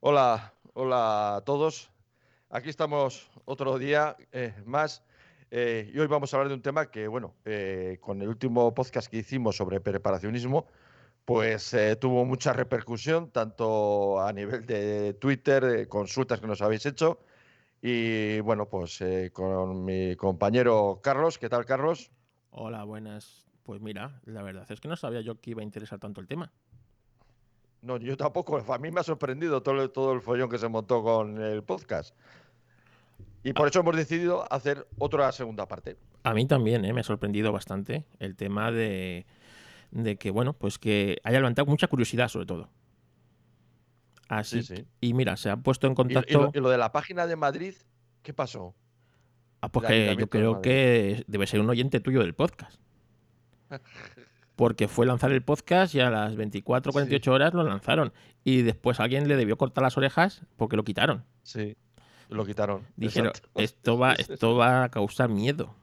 Hola, hola a todos. Aquí estamos otro día eh, más eh, y hoy vamos a hablar de un tema que, bueno, eh, con el último podcast que hicimos sobre preparacionismo, pues tuvo mucha repercusión, tanto a nivel de Twitter, consultas que nos habéis hecho, y bueno, pues con mi compañero Carlos. ¿Qué tal, Carlos? Hola, buenas. Pues mira, la verdad es que no sabía yo que iba a interesar tanto el tema. No, yo tampoco. A mí me ha sorprendido todo, todo el follón que se montó con el podcast. Y por eso hemos decidido hacer otra segunda parte. A mí también, ¿eh? me ha sorprendido bastante el tema de, que, bueno, pues que haya levantado mucha curiosidad sobre todo. Así. Sí, Y mira, se ha puesto en contacto. ¿Y, lo, de la página de Madrid, qué pasó? Ah, pues que yo creo que debe ser un oyente tuyo del podcast. porque fue lanzar el podcast y a las 24 48 horas lo lanzaron. Y después alguien le debió cortar las orejas porque lo quitaron. Sí, lo quitaron. Dijeron, esto va, esto va a causar miedo.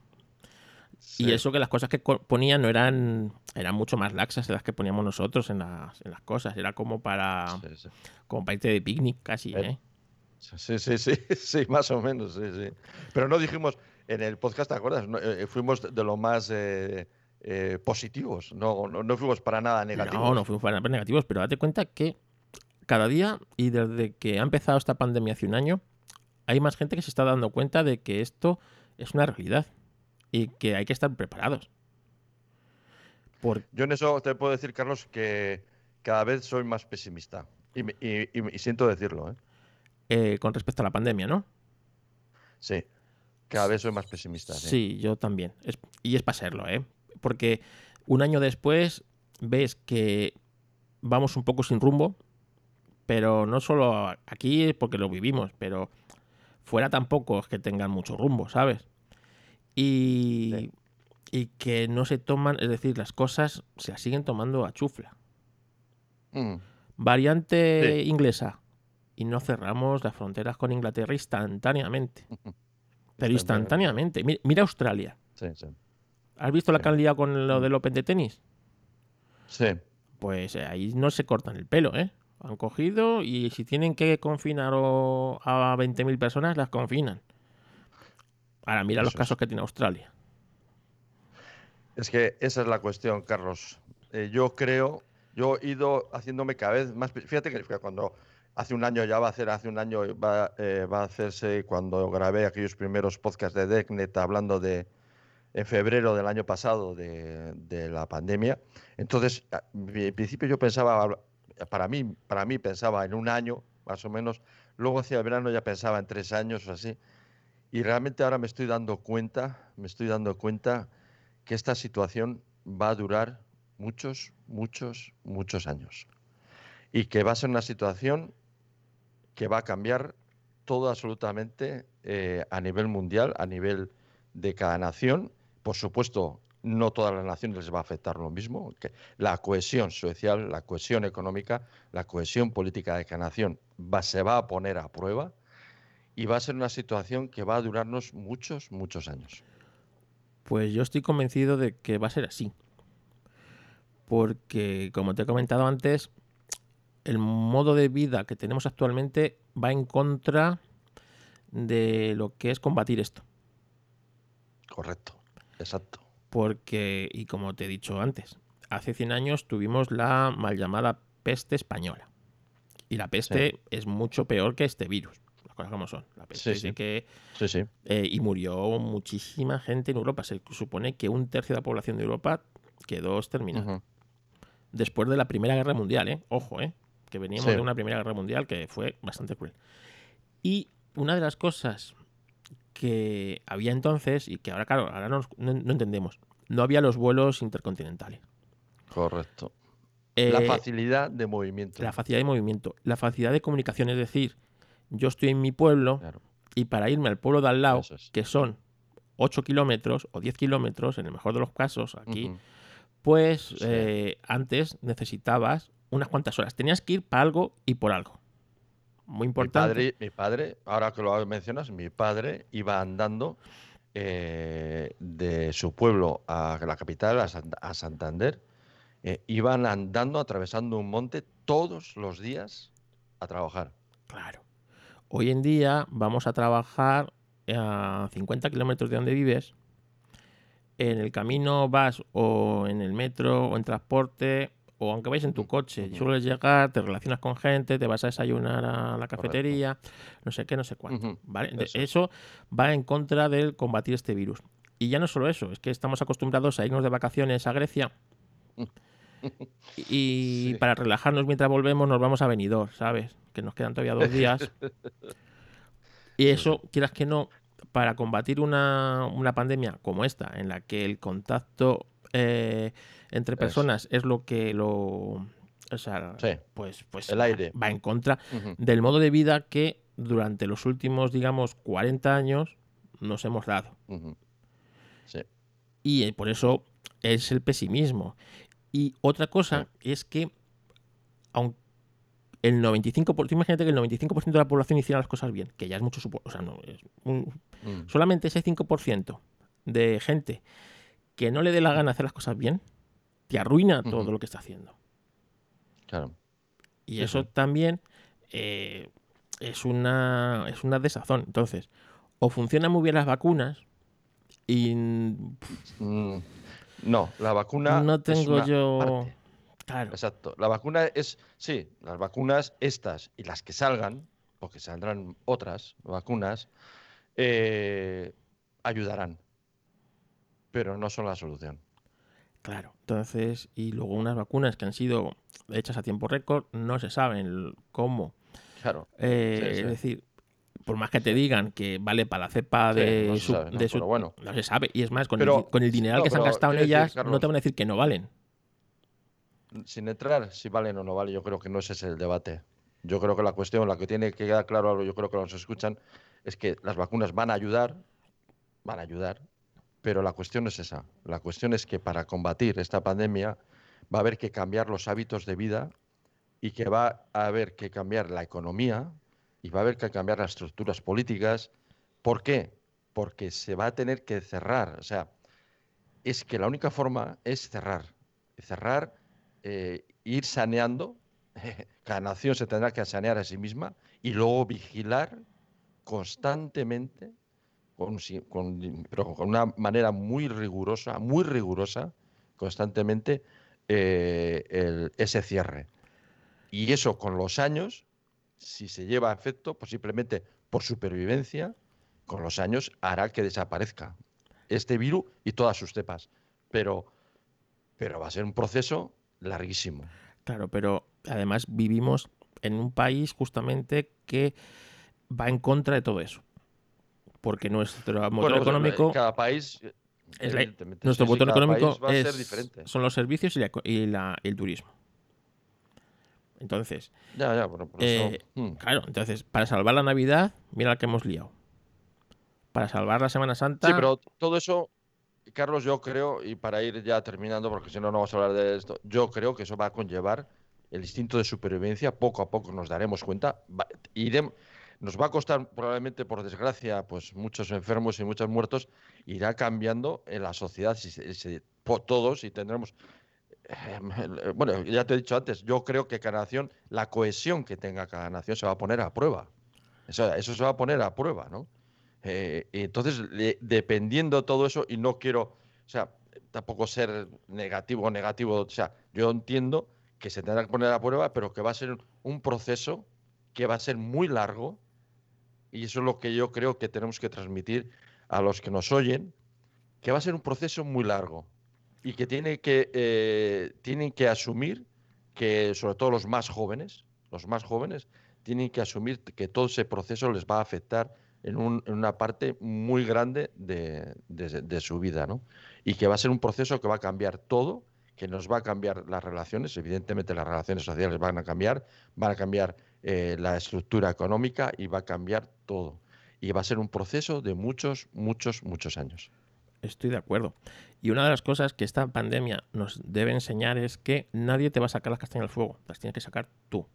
Y eso que las cosas que ponían no eran eran mucho más laxas de las que poníamos nosotros en las, en las cosas. Era como para como para irte de picnic casi, eh, ¿eh? Sí, sí, sí, sí, más o menos, sí, sí. Pero no dijimos, en el podcast, ¿te acuerdas? Eh, fuimos de lo más eh, eh, positivos, no, no, fuimos para nada negativos. No, no fuimos para nada negativos, pero date cuenta que cada día y desde que ha empezado esta pandemia hace un año, hay más gente que se está dando cuenta de que esto es una realidad y que hay que estar preparados. Yo en eso te puedo decir, Carlos, que cada vez soy más pesimista. Y, siento decirlo. ¿eh? ¿eh? con respecto a la pandemia, ¿no? Sí, cada vez soy más pesimista. Sí, yo también. y es para serlo, ¿eh? Porque un año después ves que vamos un poco sin rumbo, pero no solo aquí es porque lo vivimos, pero fuera tampoco es que tengan mucho rumbo, ¿sabes? Y, y que no se toman, es decir, las cosas se las siguen tomando a chufla. Mm. Variante inglesa. Y no cerramos las fronteras con Inglaterra instantáneamente. Pero instantáneamente. Mira, Australia. Sí, sí. ¿Has visto la que con lo del Open de tenis? Sí. Pues eh, ahí no se cortan el pelo, ¿eh? Han cogido y si tienen que confinar a 20.000 personas, las confinan. Ahora mira los casos que tiene Australia. Es que esa es la cuestión, Carlos. Eh, yo creo, yo he ido haciéndome cada vez más. Fíjate que cuando hace un año ya va a hacer, hace un año va, eh, va a hacerse cuando grabé aquellos primeros podcasts de DECNET hablando de, en febrero del año pasado de, la pandemia. Entonces, en principio yo pensaba, para mí, para mí pensaba en un año, más o menos. Luego hacia el verano ya pensaba en tres años o así. Y realmente ahora me estoy dando cuenta, me estoy dando cuenta que esta situación va a durar muchos, muchos, muchos años. Y que va a ser una situación que va a cambiar todo absolutamente eh, a nivel mundial, a nivel de cada nación por supuesto, no todas las naciones les va a afectar lo mismo. Que la cohesión social, la cohesión económica, la cohesión política de cada nación va, se va a poner a prueba y va a ser una situación que va a durarnos muchos, muchos años. Pues yo estoy convencido de que va a ser así. Porque, como te he comentado antes, el modo de vida que tenemos actualmente va en contra de lo que es combatir esto. Correcto. Exacto. Porque, y como te he dicho antes, hace 100 años tuvimos la mal llamada peste española. Y la peste es mucho peor que este virus. Las cosas como son. La peste sí, sí. Eh, y murió muchísima gente en Europa. Se supone que un tercio de la población de Europa quedó exterminada. Después de la Primera Guerra Mundial, ¿eh? Ojo, ¿eh? Que veníamos de una Primera Guerra Mundial que fue bastante cruel. Y una de las cosas que había entonces y que ahora, claro, ahora no, entendemos. No había los vuelos intercontinentales. Correcto. la eh, facilidad de movimiento. La facilidad de movimiento. La facilidad de comunicación, es decir, yo estoy en mi pueblo y para irme al pueblo de al lado, que son 8 kilómetros o 10 kilómetros, en el mejor de los casos, aquí, pues eh, antes necesitabas unas cuantas horas. Tenías que ir para algo y por algo. Muy importante. Mi padre, ahora que lo mencionas, mi padre iba andando eh, de su pueblo a la capital, a, Santander. Eh, iban andando, atravesando un monte todos los días a trabajar. Claro. Hoy en día vamos a trabajar a 50 kilómetros de donde vives. En el camino vas o en el metro o en transporte o aunque vayas en tu coche, sueles llegar, te relacionas con gente, te vas a desayunar a la cafetería, no sé qué, no sé cuánto. Eso es. Eso va en contra del combatir este virus. Y ya no solo eso, es que estamos acostumbrados a irnos de vacaciones a Grecia y Sí. para relajarnos mientras volvemos nos vamos a Benidorm, ¿sabes? Que nos quedan todavía dos días. Y eso, quieras que no, para combatir una, una pandemia como esta, en la que el contacto eh, entre personas es lo que lo... O sea, Sí. pues, pues El aire. va en contra del modo de vida que durante los últimos, digamos, 40 años nos hemos dado. Sí. Y eh, por eso es el pesimismo. Y otra cosa es que, aunque el 95%, tú imagínate que el 95% de la población hiciera las cosas bien, que ya es mucho o sea, no, es un- Mm. solamente ese 5% de gente que no le dé la gana hacer las cosas bien, te arruina todo lo que está haciendo. Claro. Y eso también eh, es, una, es una desazón. Entonces, o funcionan muy bien las vacunas y mm, No, la vacuna. no es tengo una yo... parte. Claro, Exacto. La vacuna es, sí, las vacunas estas y las que salgan, porque saldrán otras vacunas, eh, ayudarán, pero no son la solución. claro. Entonces, y luego unas vacunas que han sido hechas a tiempo récord, no se saben cómo. Claro. Eh, Sí, sí. Es decir, por más que te digan que vale para la cepa Sí, de, no su, sabe, ¿no? de su- Pero bueno. no se sabe. Y es más, con, Pero- el, con el dineral no, que se han gastado en decir, ellas, no te van a decir que no valen. Sin entrar si valen o no vale, yo creo que no ese es el debate. Yo creo que la cuestión, la que tiene que quedar claro, algo, yo creo que nos escuchan, es que las vacunas van a ayudar, van a ayudar, pero la cuestión es esa. La cuestión es que para combatir esta pandemia va a haber que cambiar los hábitos de vida y que va a haber que cambiar la economía y va a haber que cambiar las estructuras políticas. ¿Por qué? Porque se va a tener que cerrar. O sea, es que la única forma es cerrar. Cerrar, eh, ir saneando. Cada nación se tendrá que sanear a sí misma y luego vigilar constantemente, con, una manera muy rigurosa, muy rigurosa, constantemente, eh, ese cierre. Y eso con los años, si se lleva a efecto, pues simplemente por supervivencia, con los años hará que desaparezca este virus y todas sus cepas. Pero, pero va a ser un proceso larguísimo. Claro, pero además vivimos en un país justamente que va en contra de todo eso. Porque nuestro motor Bueno, económico, cada país, eh, es la- nuestro motor económico país va a ser es- diferente. son los servicios y, la y la- el turismo. Entonces, Ya, ya, bueno, por eh, eso. mm. claro, entonces, para salvar la Navidad, mira la que hemos liado. Para salvar la Semana Santa, Sí, pero todo eso, Carlos, yo creo, y para ir ya terminando, porque si no, no vamos a hablar de esto, yo creo que eso va a conllevar el instinto de supervivencia, poco a poco nos daremos cuenta, va- irem- nos va a costar probablemente, por desgracia, pues muchos enfermos y muchos muertos, irá cambiando en la sociedad, si todos, y tendremos... eh, Bueno, ya te he dicho antes, yo creo que cada nación, la cohesión que tenga cada nación se va a poner a prueba. Eso, se va a poner a prueba, ¿no? Eh, entonces, le- dependiendo de todo eso, y no quiero, o sea, tampoco ser negativo o negativo, o sea, yo entiendo que se tendrá que poner a prueba, pero que va a ser un proceso que va a ser muy largo, y eso es lo que yo creo que tenemos que transmitir a los que nos oyen, que va a ser un proceso muy largo y que tiene que eh, tienen que asumir que sobre todo los más jóvenes, los más jóvenes tienen que asumir que todo ese proceso les va a afectar en, un- en una parte muy grande de, de- de su vida, ¿no? Y que va a ser un proceso que va a cambiar todo, que nos va a cambiar las relaciones, evidentemente las relaciones sociales van a cambiar, van a cambiar eh, la estructura económica y va a cambiar todo. Y va a ser un proceso de muchos, muchos, muchos años. estoy de acuerdo. Y una de las cosas que esta pandemia nos debe enseñar es que nadie te va a sacar las castañas del fuego, las tienes que sacar tú.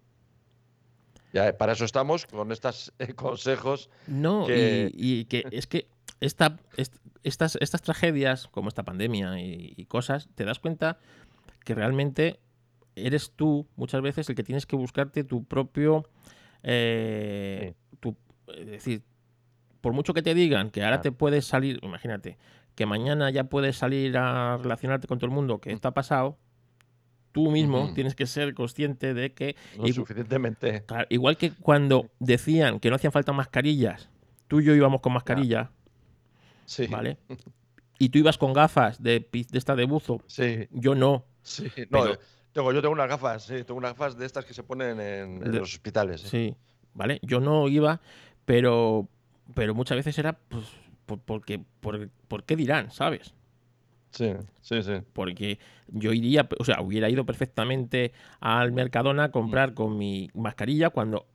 Ya, eh, para eso estamos con estos consejos. No, que- y, y que es que esta, est- estas, estas tragedias, como esta pandemia y, y cosas, te das cuenta que realmente eres tú muchas veces el que tienes que buscarte tu propio eh, tú- es decir, por mucho que te digan que ahora Claro. te puedes salir, imagínate, que mañana ya puedes salir a relacionarte con todo el mundo, que Mm. esto ha pasado, tú mismo Ujú. tienes que ser consciente de que, y- suficientemente. claro, igual que cuando decían que no hacían falta mascarillas, tú y yo íbamos con mascarilla, Sí. ¿vale? Y tú ibas con gafas de, de esta de buzo, Sí, yo no. sí. No, Pero- eh, tengo, yo tengo unas gafas, sí, tengo unas gafas de estas que se ponen en, en De- los hospitales. sí. Sí, ¿vale? Yo no iba, pero, pero muchas veces era pues, por, porque, por, ¿por qué dirán, sabes? Sí, sí, sí. Porque yo iría, o sea, hubiera ido perfectamente al Mercadona a Mm. comprar con mi mascarilla cuando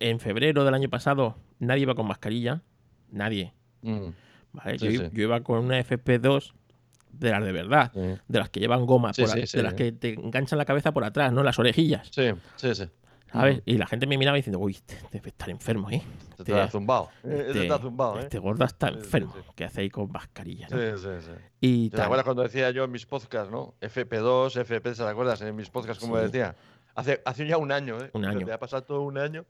en febrero del año pasado nadie iba con mascarilla. Nadie. Mm, ¿vale? Sí, yo, sí. yo iba con una FP2 de las de verdad, sí. de las que llevan goma, Sí, por a- sí, sí. de las que te enganchan la cabeza por atrás, ¿no? Las orejillas. Sí, sí, sí. ¿Sabes? Y la gente me miraba diciendo, uy, este debe estar enfermo, ¿eh? Se te zumbado. Eh, Este, te ha zumbado, ¿eh? este gordo está enfermo. ¿Qué hace ahí con mascarilla? ¿no? Sí, sí, sí. Y ¿Te acuerdas cuando decía yo en mis podcasts, no? FP2, FP, ¿te acuerdas? En mis podcasts, como decía. Hace, hace ya un año, ¿eh? Un año. Desde ha pasado todo un año.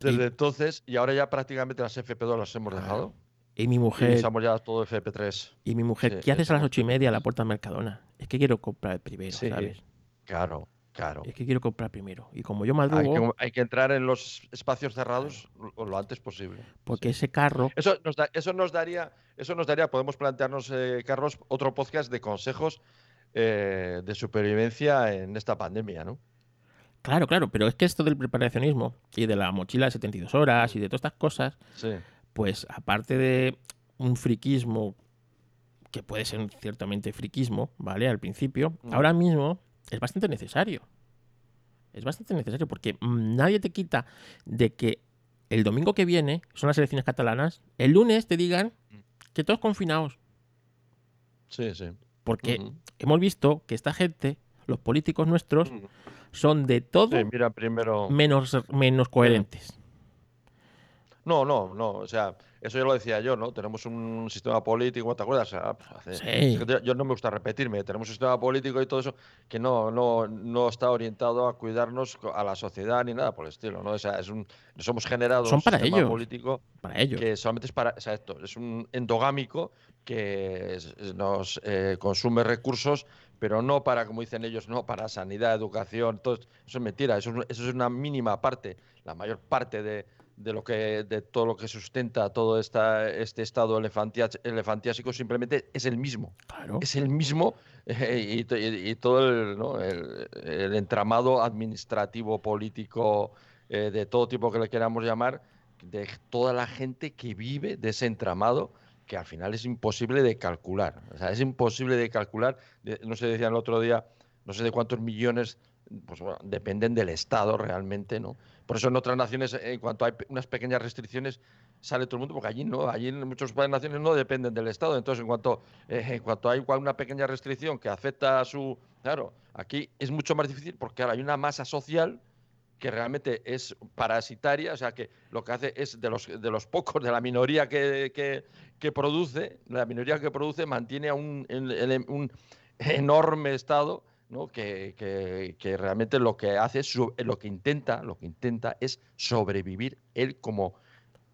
Desde entonces, y ahora ya prácticamente las FP2 las hemos Claro. Y mi Y mujer, estamos ya todo FP3. y mi mujer, Sí, ¿qué haces a las ocho y media a la FP3. puerta del Mercadona? Es que quiero comprar primero, Sí. ¿sabes? Claro, claro. Es que quiero comprar primero. Y como yo Hay madrugo, que, hay que entrar en los espacios cerrados lo, lo antes posible. porque sí. ese carro, Eso nos, da- eso nos daría, eso nos daría, podemos plantearnos, eh, Carlos, otro podcast de consejos eh, de supervivencia en esta pandemia, ¿no? claro, claro, pero es que esto del preparacionismo y de la mochila de 72 horas y de todas estas cosas, Sí. Pues aparte de un friquismo que puede ser ciertamente friquismo, ¿vale? Al principio, Mm. ahora mismo es bastante necesario. Es bastante necesario porque mm, nadie te quita de que el domingo que viene, son las elecciones catalanas, el lunes te digan Mm. que todos confinados. Sí, sí. Porque hemos visto que esta gente, los políticos nuestros, Ujú. son de todo Sí, mira, primero. menos, menos coherentes. No, no, no. O sea, eso ya lo decía yo, ¿no? Tenemos un sistema político, ¿te acuerdas? O sea, pf, hace- Sí. yo- yo no me gusta repetirme. Tenemos un sistema político y todo eso que no, no, no está orientado a cuidarnos a la sociedad ni nada por el estilo, ¿no? O sea, es un, nos hemos generado Son un para sistema ellos. político Para ellos. que solamente es para, exacto, es un endogámico que es- nos eh, consume recursos, pero no para, como dicen ellos, no para sanidad, educación, todo esto. eso es mentira, eso es, eso es una mínima parte, la mayor parte de, de lo que de todo lo que sustenta todo esta, este estado elefantiásico simplemente es el mismo Claro. es el mismo eh, y, to- y- y todo el, ¿no? el- el entramado administrativo, político, eh, de todo tipo que le queramos llamar, de toda la gente que vive de ese entramado que al final es imposible de calcular. O sea, es imposible de calcular. No se decía el otro día, no sé de cuántos millones, pues bueno, dependen del Estado realmente, ¿no? Por eso en otras naciones, en cuanto hay unas pequeñas restricciones, sale todo el mundo, porque allí no, allí en muchas naciones no dependen del Estado. Entonces, en cuanto, eh, en cuanto hay una pequeña restricción que afecta a su. Claro, aquí es mucho más difícil porque ahora hay una masa social que realmente es parasitaria, o sea, que lo que hace es de los, de los pocos, de la minoría que, que, produce, la minoría que produce mantiene a un, un enorme Estado ¿no? que, que- que realmente lo que hace es, lo que intenta, lo que intenta es sobrevivir él como,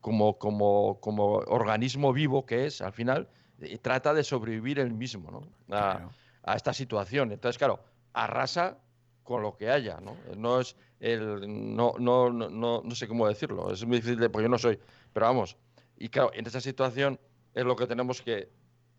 como, como, como organismo vivo que es, al final, y trata de sobrevivir él mismo, ¿no? A, Claro. a esta situación. Entonces, claro, arrasa con lo que haya, ¿no? No es el no, no, no, no, no sé cómo decirlo, es muy difícil de, porque yo no soy, pero vamos, y claro, en esa situación es lo que tenemos que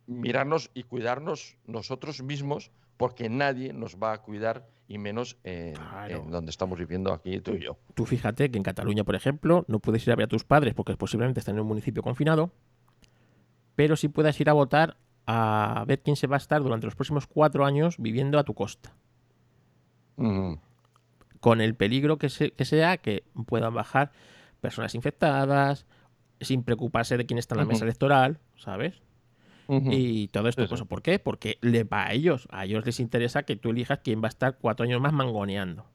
mirarnos y cuidarnos nosotros mismos, porque nadie nos va a cuidar y menos en, Claro. en donde estamos viviendo aquí tú y yo. Tú fíjate que en Cataluña, por ejemplo, no puedes ir a ver a tus padres porque posiblemente están en un municipio confinado, pero sí puedes ir a votar a ver quién se va a estar durante los próximos cuatro años viviendo a tu costa. Con el peligro que, se- que sea que puedan bajar personas infectadas, sin preocuparse de quién está en la mesa electoral, ¿sabes? Y todo esto, Sí, pues, sí. ¿por qué? Porque le va a ellos. A ellos les interesa que tú elijas quién va a estar cuatro años más mangoneando.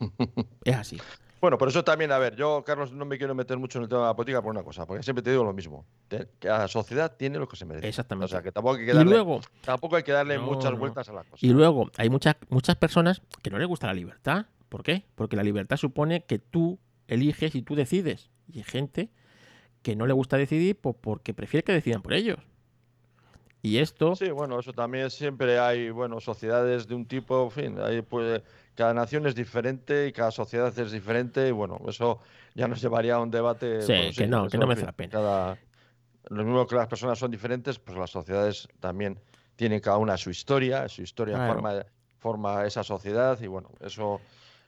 es así. Bueno, por eso también, a ver, yo, Carlos, no me quiero meter mucho en el tema de la política por una cosa, porque siempre te digo lo mismo, que la sociedad tiene lo que se merece. Exactamente. O sea, que tampoco hay que Y darle, luego, tampoco hay que darle No, muchas no. vueltas a la cosa. y luego hay muchas, muchas personas que no les gusta la libertad. ¿Por qué? Porque la libertad supone que tú eliges y tú decides. Y hay gente que no le gusta decidir pues, porque prefiere que decidan por ellos. Y esto... Sí, bueno, eso también siempre hay, bueno, sociedades de un tipo, en fin, hay, pues, cada nación es diferente y cada sociedad es diferente y bueno, eso ya nos llevaría a un debate. Sí, bueno, que no, que no merece la pena. Cada, lo mismo que las personas son diferentes, pues las sociedades también tienen cada una su historia, su historia Claro. forma, forma esa sociedad y bueno, eso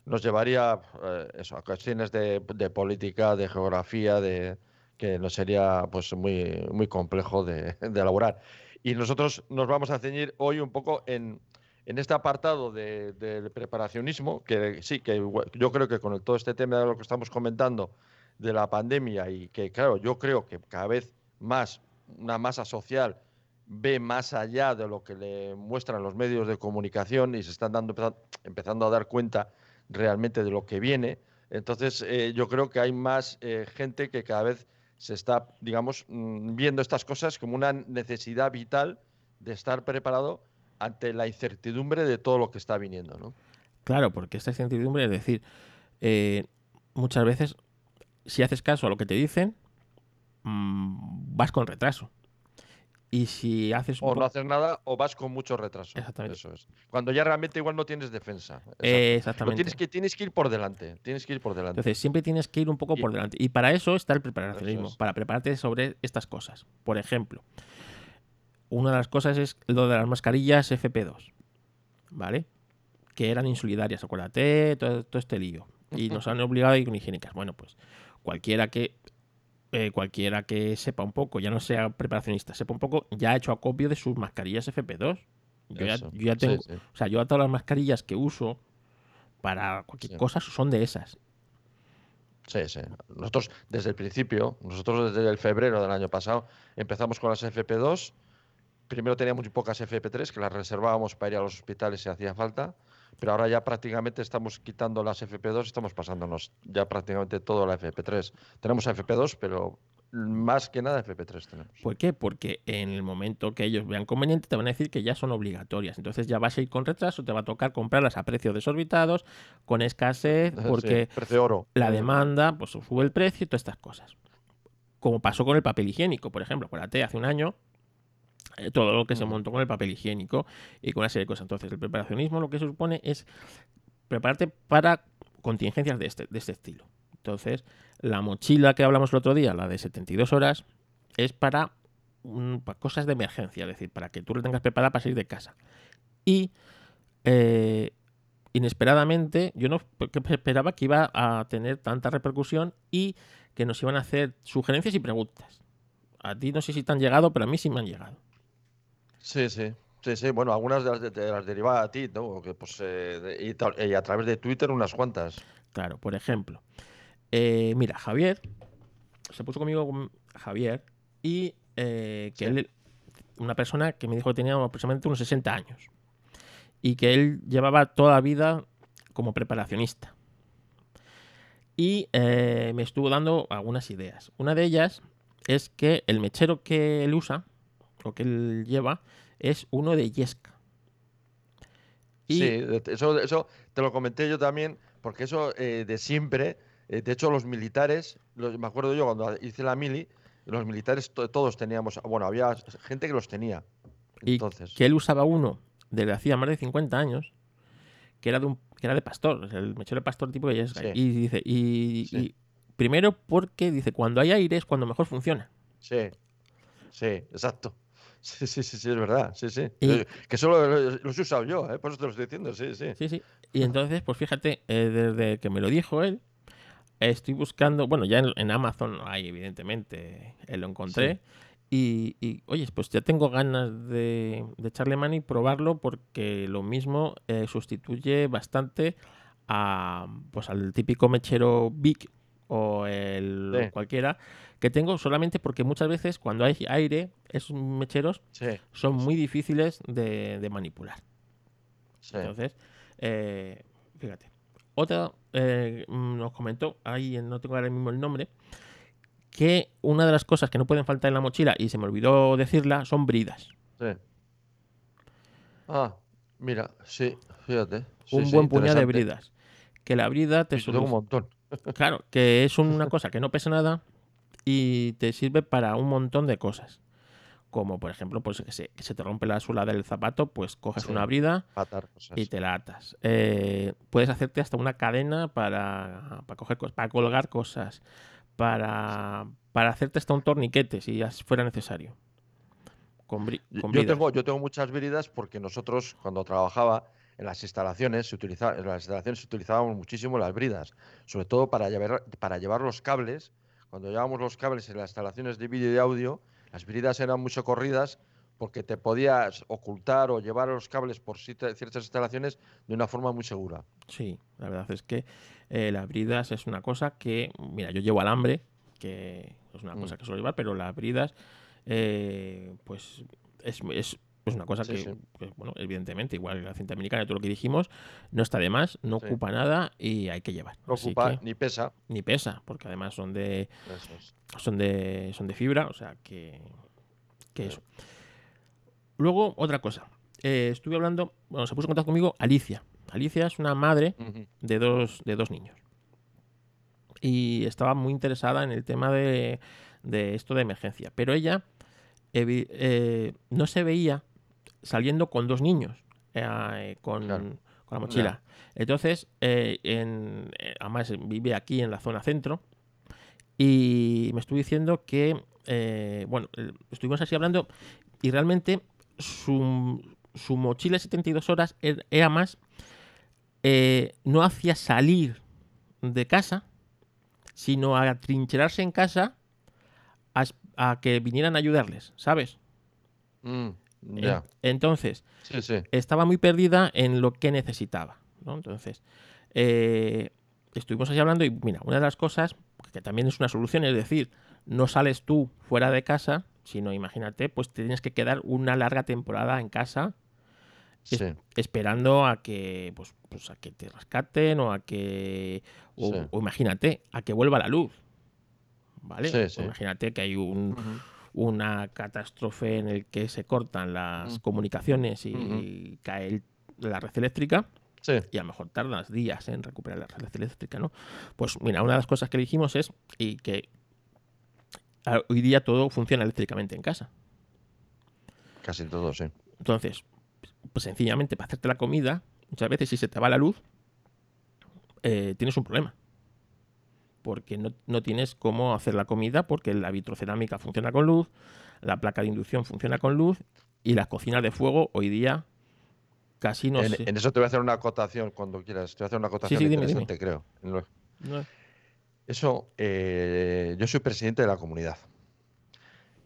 nos llevaría eh, eso, a cuestiones de, de política, de geografía, de que nos sería pues muy, muy complejo de, de elaborar. Y nosotros nos vamos a ceñir hoy un poco en, en este apartado de- del preparacionismo, que sí, que yo creo que con todo este tema de lo que estamos comentando de la pandemia y que, claro, yo creo que cada vez más una masa social ve más allá de lo que le muestran los medios de comunicación y se están dando, empeza- empezando a dar cuenta realmente de lo que viene. Entonces, eh, yo creo que hay más eh, gente que cada vez se está, digamos, mm, viendo estas cosas como una necesidad vital de estar preparado ante la incertidumbre de todo lo que está viniendo, ¿no? Claro, porque esta incertidumbre es decir, eh, muchas veces, si haces caso a lo que te dicen, mm, vas con retraso. Y si haces O no haces nada o vas con mucho retraso. Exactamente. Eso es. Cuando ya realmente igual no tienes defensa. Exacto. Eh, Lo exactamente. tienes que, tienes que ir por delante. Tienes que ir por delante. Entonces, siempre tienes que ir un poco Y- por delante. Y para eso está el preparacionismo, es. para prepararte sobre estas cosas. Por ejemplo, una de las cosas es lo de las mascarillas FP2, ¿vale? Que eran insolidarias, acuérdate, todo, todo este lío. Y nos han obligado a ir con higiénicas. Bueno, pues cualquiera que eh, cualquiera que sepa un poco, ya no sea preparacionista, sepa un poco, ya ha hecho acopio de sus mascarillas FP2. Yo ya, yo tengo, sí. o sea, yo a todas las mascarillas que uso para cualquier Sí. cosa son de esas. Sí, sí. Nosotros desde el principio, nosotros desde el febrero del año pasado, empezamos con las FP2. Primero teníamos muy pocas FP3 que las reservábamos para ir a los hospitales si hacía falta, pero ahora ya prácticamente estamos quitando las FP2 y estamos pasándonos ya prácticamente todo la FP3. Tenemos FP2, pero más que nada FP3 tenemos. ¿Por qué? Porque en el momento que ellos vean conveniente te van a decir que ya son obligatorias. Entonces ya vas a ir con retraso, te va a tocar comprarlas a precios desorbitados, con escasez, Sí, porque precio oro. la demanda pues sube el precio y todas estas cosas. Como pasó con el papel higiénico, por ejemplo. Acuérdate, hace un año eh, todo lo que se Ujú. montó con el papel higiénico y con una serie de cosas. Entonces, el preparacionismo lo que se supone es prepararte para contingencias de este, de este estilo. Entonces, la mochila que hablamos el otro día, la de 72 horas, es para, mm, para cosas de emergencia, es decir, para que tú la tengas preparada para salir de casa. Y eh, inesperadamente, yo no esperaba que iba a tener tanta repercusión y que nos iban a hacer sugerencias y preguntas. A ti no sé si te han llegado, pero a mí sí me han llegado. Sí, sí. Sí, sí, bueno, algunas de las, de, de las derivaba a ti, ¿no? Que, pues, eh, y, tal- y a través de Twitter unas cuantas. Claro, por ejemplo. eh, mira, Javier se puso conmigo con Javier y eh, que Sí. él, una persona que me dijo que tenía aproximadamente unos 60 años y que él llevaba toda la vida como preparacionista. Y eh, me estuvo dando algunas ideas. Una de ellas es que el mechero que él usa o que él lleva es uno de Yesca. Y- Sí, eso, eso te lo comenté yo también, porque eso eh, de siempre, eh, de hecho los militares, los- me acuerdo yo cuando hice la mili, los militares to- todos teníamos, bueno, había gente que los tenía. Y Entonces, que él usaba uno desde hacía más de 50 años, que era de, un, que era de pastor, el mechero de pastor tipo de Yesca. Sí. Y dice, y, Sí. y primero porque dice, cuando hay aire es cuando mejor funciona. sí, sí, exacto. Sí, sí, sí, sí, es verdad, sí, sí. Y- Eh, que solo los, he usado yo, ¿eh? por eso te lo estoy diciendo, sí, sí. Sí, sí. Y entonces, pues fíjate, eh, desde que me lo dijo él, estoy buscando, bueno, ya en, en Amazon hay, evidentemente, eh, lo encontré. Y, y, oye, pues ya tengo ganas de, de echarle mano y probarlo porque lo mismo eh, sustituye bastante a, pues al típico mechero Big o el Sí. cualquiera que tengo solamente porque muchas veces cuando hay aire, esos mecheros Sí, son muy difíciles de, de manipular. sí. Entonces, eh, fíjate. Otra eh, mm, nos comentó, ahí no tengo ahora mismo el nombre, que una de las cosas que no pueden faltar en la mochila, y se me olvidó decirla, son bridas. sí. Ah, mira, sí, fíjate. Un buen puñado de bridas. Que la brida te tengo un soluciona. montón. Claro, que es una cosa que no pesa nada y te sirve para un montón de cosas. Como por ejemplo, pues que se, que se te rompe la suela del zapato, pues coges Sí. una brida Atar cosas. y te la atas. Eh, puedes hacerte hasta una cadena para, para coger para colgar cosas, para, para hacerte hasta un torniquete si fuera necesario. Con, Yo- con Yo bridas. tengo, yo tengo muchas bridas porque nosotros cuando trabajaba en las instalaciones, se utiliza, en las instalaciones utilizábamos muchísimo las bridas, sobre todo para llevar, para llevar los cables. Cuando llevábamos los cables en las instalaciones de vídeo y audio, las bridas eran muy socorridas porque te podías ocultar o llevar los cables por ciertas instalaciones de una forma muy segura. Sí, la verdad es que eh, las bridas es una cosa que, mira, yo llevo alambre, que es una Mm. cosa que suelo llevar, pero las bridas, eh, pues es, es- es una cosa Sí, que, sí. que, bueno, evidentemente, igual la cinta americana, todo lo que dijimos, no está de más, no Sí. ocupa nada y hay que llevar. No Así ocupa que ni pesa. ni pesa, porque además son de, es. son de, son de fibra, o sea que, que eso. Luego, otra cosa. Eh, estuve hablando, bueno, se puso en contacto conmigo Alicia. Alicia es una madre de dos, de dos niños. Y estaba muy interesada en el tema de, de esto de emergencia. Pero ella eh, no se veía saliendo con dos niños, eh, con, Claro. con la mochila. Entonces, eh, en, eh, además vive aquí en la zona centro. Y me estuvo diciendo que, eh, bueno, eh, estuvimos así hablando y realmente su, su mochila de 72 horas er- era más eh, no hacía salir de casa, sino a trincherarse en casa a, a que vinieran a ayudarles, ¿sabes? Mm, Entonces, Sí, sí. estaba muy perdida en lo que necesitaba, ¿no? Entonces, eh, estuvimos así hablando y mira, una de las cosas que también es una solución, es decir, no sales tú fuera de casa, sino imagínate, pues te tienes que quedar una larga temporada en casa es- Sí. esperando a que pues, pues a que te rescaten o a que o, imagínate a que vuelva la luz vale Sí, O sí. imagínate que hay un. Una catástrofe en el que se cortan las Mm. comunicaciones y cae el- la red eléctrica Sí. y a lo mejor tardas días en recuperar la red eléctrica no pues mira una de las cosas que dijimos es y que hoy día todo funciona eléctricamente en casa Casi todo, sí. entonces, pues sencillamente para hacerte la comida, muchas veces si se te va la luz, eh, tienes un problema. Porque no, no tienes cómo hacer la comida porque la vitrocerámica funciona con luz, la placa de inducción funciona con luz y las cocinas de fuego hoy día casi no en, sé. en eso te voy a hacer una acotación cuando quieras. Te voy a hacer una acotación sí, dime, dime. interesante, creo. No- Eso, eh, yo soy presidente de la comunidad.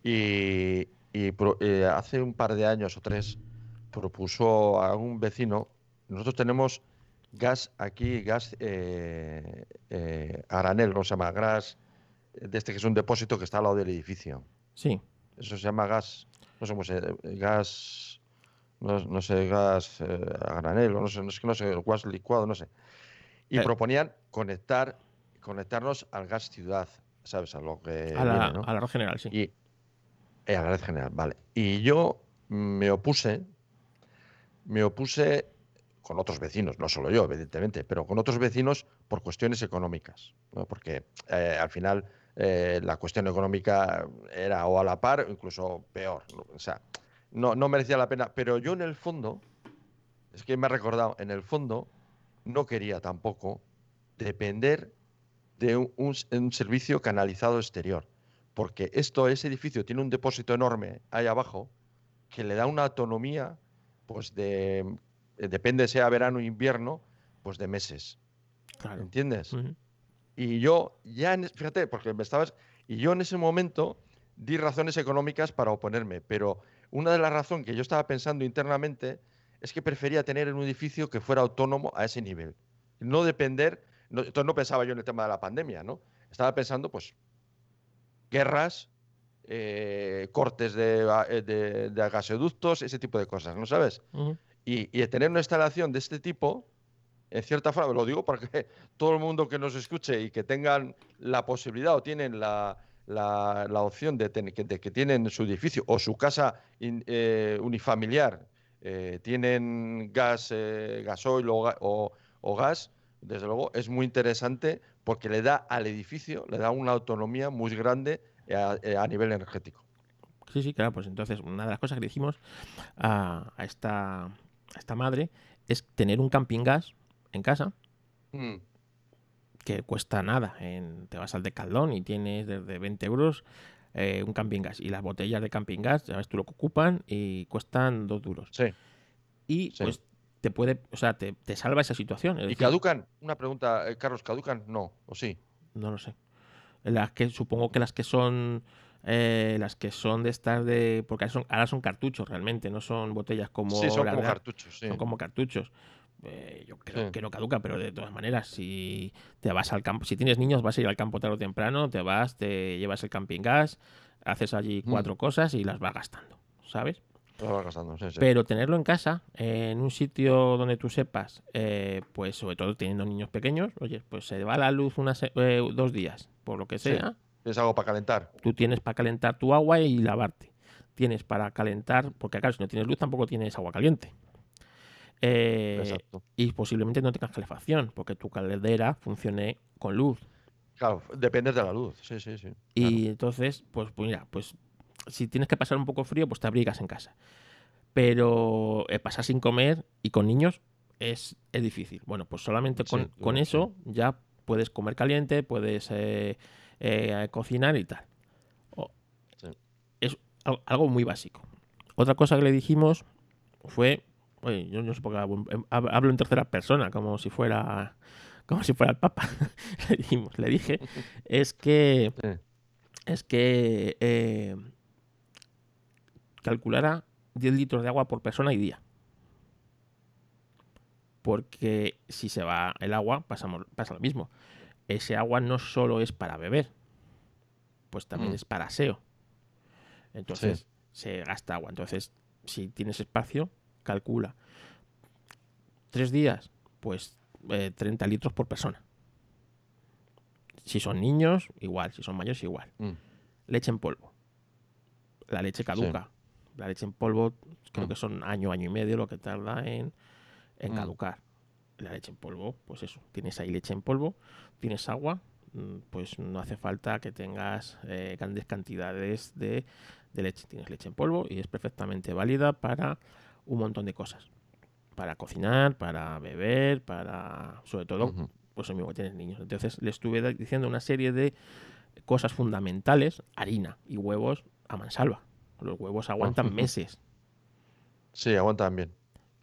Y, y pro- eh, hace un par de años o tres propuso a un vecino, nosotros tenemos gas aquí, gas eh, eh, a granel, ¿cómo se llama? Gas de este que es un depósito que está al lado del edificio. sí, Eso se llama gas, no sé cómo se gas, no, no sé, gas eh, a granel, no sé, no sé, no sé, gas licuado, no sé. Y Eh. proponían conectar, conectarnos al gas ciudad, ¿sabes? A lo que a, la, viene, ¿no? a la red general, sí. Y eh, a la red general, vale. Y yo me opuse, me opuse con otros vecinos, no solo yo, evidentemente, pero con otros vecinos por cuestiones económicas, ¿no? Porque eh, al final eh, la cuestión económica era o a la par o incluso peor. O sea, no, no merecía la pena. Pero yo en el fondo, es que me ha recordado, en el fondo no quería tampoco depender de un, un servicio canalizado exterior. Porque esto, ese edificio tiene un depósito enorme ahí abajo que le da una autonomía, pues de, depende sea verano o invierno, pues de meses. Claro. ¿Entiendes? Y yo ya, en fíjate, porque me estabas, y yo en ese momento di razones económicas para oponerme, pero una de las razones que yo estaba pensando internamente es que prefería tener un edificio que fuera autónomo a ese nivel. No depender, no, entonces no pensaba yo en el tema de la pandemia, ¿no? Estaba pensando, pues, guerras, eh, cortes de, eh, de- de gasoductos, ese tipo de cosas, ¿no sabes? Ujú. Y, tener una instalación de este tipo, en cierta forma, lo digo porque todo el mundo que nos escuche y que tengan la posibilidad o tienen la, la- opción de, tener- que- tienen su edificio o su casa eh, unifamiliar, eh, tienen gas, eh, gasoil o, o- o gas, desde luego es muy interesante porque le da al edificio, le da una autonomía muy grande a, a nivel energético. Sí, sí, claro, pues entonces una de las cosas que dijimos a, a esta, a esta madre es tener un camping gas en casa Mm, que cuesta nada. En, te vas al Decathlon y tienes desde 20 euros eh, un camping gas. Y las botellas de camping gas, ya ves tú lo que ocupan y cuestan dos duros. sí. Y Sí. pues te puede, o sea, te, te salva esa situación. es ¿Y decir, caducan? Una pregunta, eh, Carlos, ¿caducan? No, ¿o sí? No lo sé. Las que supongo que las que son eh, las que son de estas de porque ahora son, ahora son cartuchos realmente, no son botellas como sí, son como cartuchos, sí. son como cartuchos. Eh, yo creo Sí. que no caduca, pero de todas maneras, si te vas al campo, si tienes niños, vas a ir al campo tarde o temprano, te vas, te llevas el camping gas, haces allí Mm. cuatro cosas y las vas gastando, ¿sabes? Lo vas gastando, sí, sí. Pero tenerlo en casa, en un sitio donde tú sepas, eh, pues sobre todo teniendo niños pequeños, oye, pues se va la luz unas, eh, dos días, por lo que sea, ¿Tienes algo para calentar? tú tienes para calentar tu agua y lavarte. Tienes para calentar, porque claro, si no tienes luz tampoco tienes agua caliente. Eh, Exacto. y posiblemente no tengas calefacción, porque tu caldera funcione con luz. Claro, depende de la luz, sí, sí, sí. Y entonces, pues, pues mira, pues si tienes que pasar un poco frío, pues te abrigas en casa. Pero eh, pasar sin comer y con niños es, es difícil. Bueno, pues solamente con, con eso ya puedes comer caliente, puedes eh, eh, cocinar y tal. Sí. Es al- algo muy básico. Otra cosa que le dijimos fue, oye, yo no sé por qué hablo, hab- hablo en tercera persona, como si fuera, como si fuera el Papa. le, dijimos, le dije, es que Sí. es que eh, calculara 10 litros de agua por persona y día. Porque si se va el agua, pasamos, pasa lo mismo. Ese agua no solo es para beber, pues también Mm. es para aseo. Entonces se gasta agua. Entonces, si tienes espacio, calcula. Tres días, pues eh, 30 litros por persona. Si son niños, igual. Si son mayores, igual Mm. leche en polvo. La leche caduca. La leche en polvo creo Mm. que son año, año y medio lo que tarda en, en caducar. La leche en polvo, pues eso. Tienes ahí leche en polvo, tienes agua, mm, pues no hace falta que tengas eh, grandes cantidades de, de leche. Tienes leche en polvo y es perfectamente válida para un montón de cosas. Para cocinar, para beber, para... Sobre todo, Ujú. pues eso mismo que tienes niños. Entonces le estuve diciendo una serie de cosas fundamentales, harina y huevos a mansalva. Los huevos aguantan meses. Sí, aguantan bien.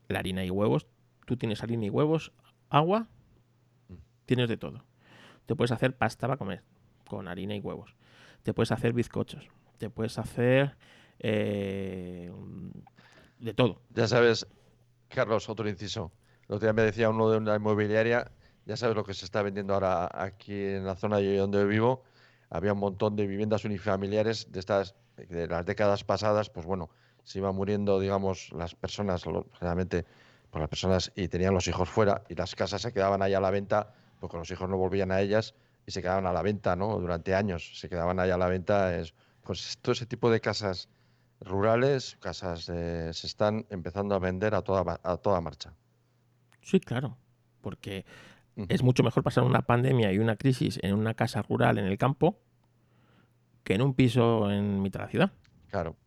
La harina y huevos, tú tienes harina y huevos, agua, tienes de todo. Te puedes hacer pasta para comer con harina y huevos. Te puedes hacer bizcochos. Te puedes hacer eh, de todo. Ya sabes, Carlos, otro inciso. Otro día me decía uno de una inmobiliaria, ya sabes lo que se está vendiendo ahora aquí en la zona yo donde vivo. Había un montón de viviendas unifamiliares de estas, de las décadas pasadas, pues bueno, se iban muriendo, digamos, las personas, lo- generalmente, pues las personas y tenían los hijos fuera y las casas se quedaban ahí a la venta, porque los hijos no volvían a ellas y se quedaban a la venta, ¿no? Durante años se quedaban ahí a la venta. Es, pues todo ese tipo de casas rurales, casas eh, se están empezando a vender a toda, a toda marcha. Sí, claro. Porque es mucho mejor pasar una pandemia y una crisis en una casa rural en el campo que en un piso en mitad de la ciudad. Claro.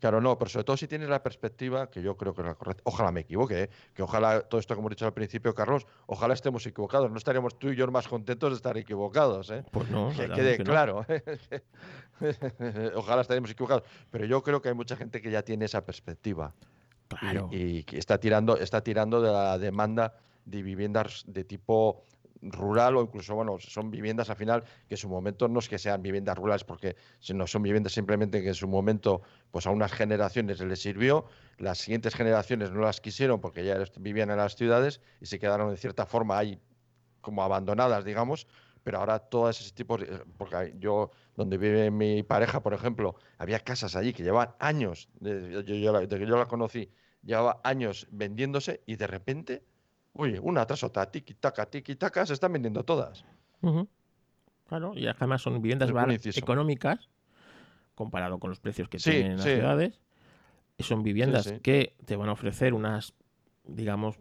Claro, no, pero sobre todo si tienes la perspectiva, que yo creo que es la correcta, ojalá me equivoque, ¿eh? que ojalá todo esto que hemos dicho al principio, Carlos, ojalá estemos equivocados, no estaríamos tú y yo más contentos de estar equivocados, ¿eh? Pues no, que quede que no. claro. ojalá estaríamos equivocados, pero yo creo que hay mucha gente que ya tiene esa perspectiva y- Claro. y, que está tirando, está tirando de la demanda de viviendas de tipo rural o incluso, bueno, son viviendas al final que en su momento no es que sean viviendas rurales porque si no son viviendas simplemente que en su momento pues a unas generaciones les sirvió, las siguientes generaciones no las quisieron porque ya vivían en las ciudades y se quedaron de cierta forma ahí como abandonadas, digamos, pero ahora todos esos tipos, porque yo, donde vive mi pareja, por ejemplo, había casas allí que llevaban años, desde que yo la conocí, llevaba años vendiéndose y de repente, uy, una tras otra, tiki taka, tiki taka, se están vendiendo todas. Claro, y además son viviendas Un bar- inciso. económicas comparado con los precios que Sí, tienen en las sí. ciudades. Y son viviendas sí. que te van a ofrecer unas, digamos,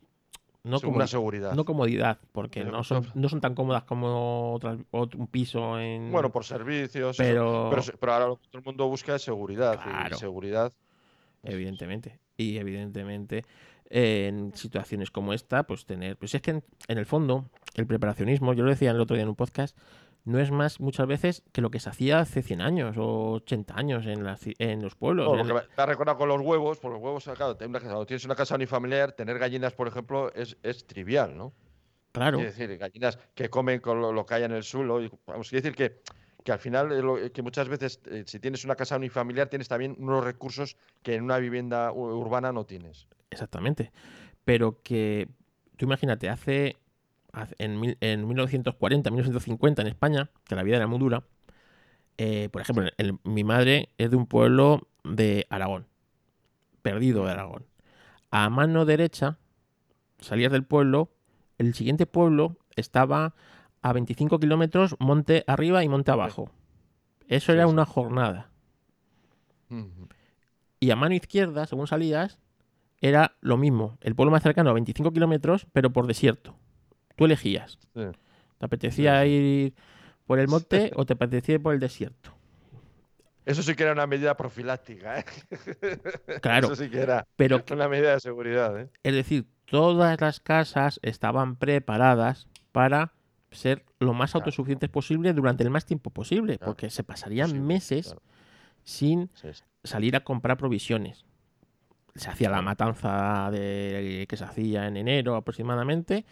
no como una seguridad. No comodidad, porque Pero no son, no son tan cómodas como otras, otro- un piso en... Bueno, por servicios. eso. Pero- pero, ahora lo que todo el mundo busca es seguridad. y Claro. seguridad. Evidentemente. Y evidentemente, eh, en situaciones como esta, pues tener. Pues es que en, en el fondo, el preparacionismo, yo lo decía el otro día en un podcast, no es más muchas veces que lo que se hacía hace 100 años o 80 años en, ci- en los pueblos. No, lo en- que me ha recordado con los huevos, por los huevos, claro, tienes una casa unifamiliar, tener gallinas, por ejemplo, es, es trivial, ¿no? claro, Quiero decir, gallinas que comen con lo, lo que hay en el suelo. Y, vamos, quiero decir que, que al final, lo- que muchas veces, eh, si tienes una casa unifamiliar, tienes también unos recursos que en una vivienda urbana no tienes. Exactamente. Pero que tú imagínate, hace, en, mil- en 1940, 1950 en España, que la vida era muy dura, eh, por ejemplo, el- mi madre es de un pueblo de Aragón, perdido de Aragón. A mano derecha, salías del pueblo, el siguiente pueblo estaba a 25 kilómetros monte arriba y monte abajo. Eso Sí, era sí. una jornada. Y a mano izquierda, según salías, era lo mismo. El pueblo más cercano a 25 kilómetros, pero por desierto. Tú elegías. Sí. ¿Te apetecía Sí, ir por el monte o te apetecía ir por el desierto? Eso sí que era una medida profiláctica, ¿eh? Claro, Eso sí que era pero una medida de seguridad, ¿eh? es decir, todas las casas estaban preparadas para ser lo más Claro. autosuficientes posible durante el más tiempo posible, Claro, porque se pasarían meses claro. sin salir a comprar provisiones. Se hacía la matanza de, que se hacía en enero aproximadamente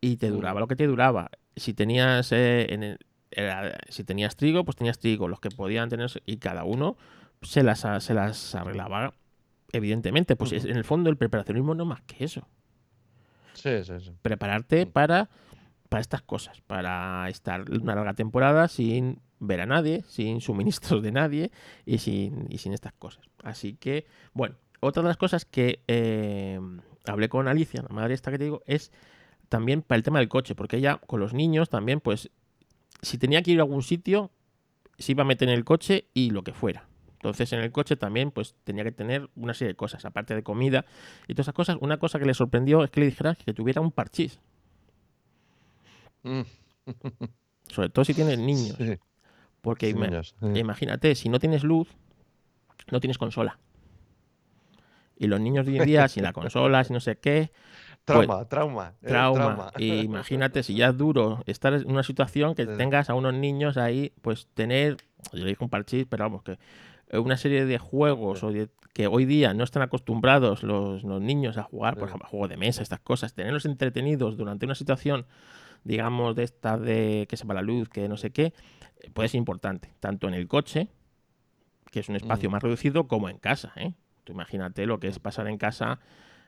y te Mm. duraba lo que te duraba. Si tenías eh, en el- era- si tenías trigo, pues tenías trigo, los que podían tener y cada uno se las se las arreglaba evidentemente, pues en el fondo el preparacionismo no es más que eso, Sí, sí, sí. prepararte Mm. para para estas cosas, para estar una larga temporada sin ver a nadie, sin suministros de nadie y sin, y sin estas cosas. Así que, bueno, otra de las cosas que eh, hablé con Alicia, la madre esta que te digo, es también para el tema del coche, porque ella con los niños también, pues, si tenía que ir a algún sitio, se iba a meter en el coche y lo que fuera. Entonces en el coche también pues tenía que tener una serie de cosas, aparte de comida y todas esas cosas. Una cosa que le sorprendió es que le dijera que tuviera un parchís, Mm, sobre todo si tienes niños. sí, Porque ima- sí. imagínate, si no tienes luz, no tienes consola. Y los niños de hoy en día, sin la consola, sin no sé qué, Trauma, trauma, eh, pues, trauma. Y imagínate si ya es duro estar en una situación que tengas a unos niños ahí, pues tener, yo le dije un parchís, pero vamos, que eh, una serie de juegos Sí. o de- que hoy día no están acostumbrados los, los niños a jugar, por Sí. ejemplo, juegos de mesa, estas cosas, tenerlos entretenidos durante una situación, digamos, de esta de que se va la luz, que no sé qué, eh, puede ser importante, tanto en el coche, que es un espacio Mm. más reducido, como en casa, ¿eh? Tú imagínate lo que es pasar en casa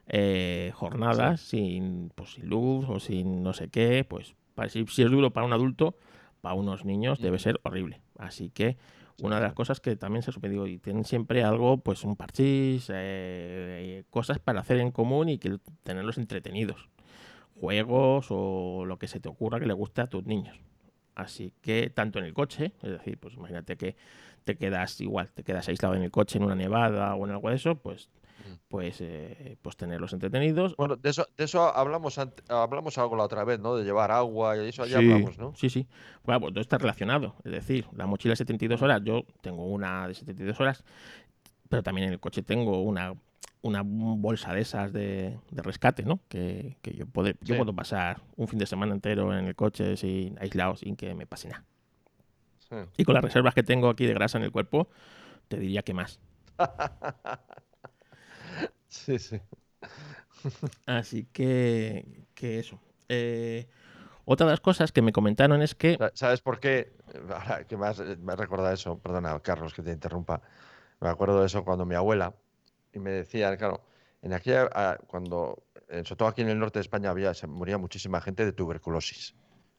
eh, jornadas sin, pues, sin luz o sin no sé qué, pues para- si, si es duro para un adulto, para unos niños debe Mm. ser horrible. Así que una de las cosas que también se ha suspendido y tienen siempre algo, pues un parchís, eh, cosas para hacer en común y que tenerlos entretenidos. Juegos o lo que se te ocurra que le guste a tus niños. Así que tanto en el coche, es decir, pues imagínate que te quedas igual, te quedas aislado en el coche en una nevada o en algo de eso, pues Mm. pues eh, pues tenerlos entretenidos. Bueno, de eso, de eso hablamos, hablamos algo la otra vez, ¿no? De llevar agua y eso ya Sí, hablamos, ¿no? Sí, sí. Bueno, pues todo está relacionado. Es decir, la mochila de 72 horas, yo tengo una de 72 horas, pero también en el coche tengo una, una bolsa de esas de, de rescate, ¿no? Que, que yo, puedo, yo puedo pasar un fin de semana entero en el coche sin, aislado sin que me pase nada. Sí. Y con las reservas que tengo aquí de grasa en el cuerpo, te diría que más. Sí, sí. Así que, que eso. Eh, otra de las cosas que me comentaron es que... Sa- ¿Sabes por qué? Ahora que me has, me has recordado eso, perdona, Carlos, que te interrumpa. Me acuerdo de eso cuando mi abuela, y me decía, claro, en aquella, ah, cuando, eh, sobre todo aquí en el norte de España, había, se moría muchísima gente de tuberculosis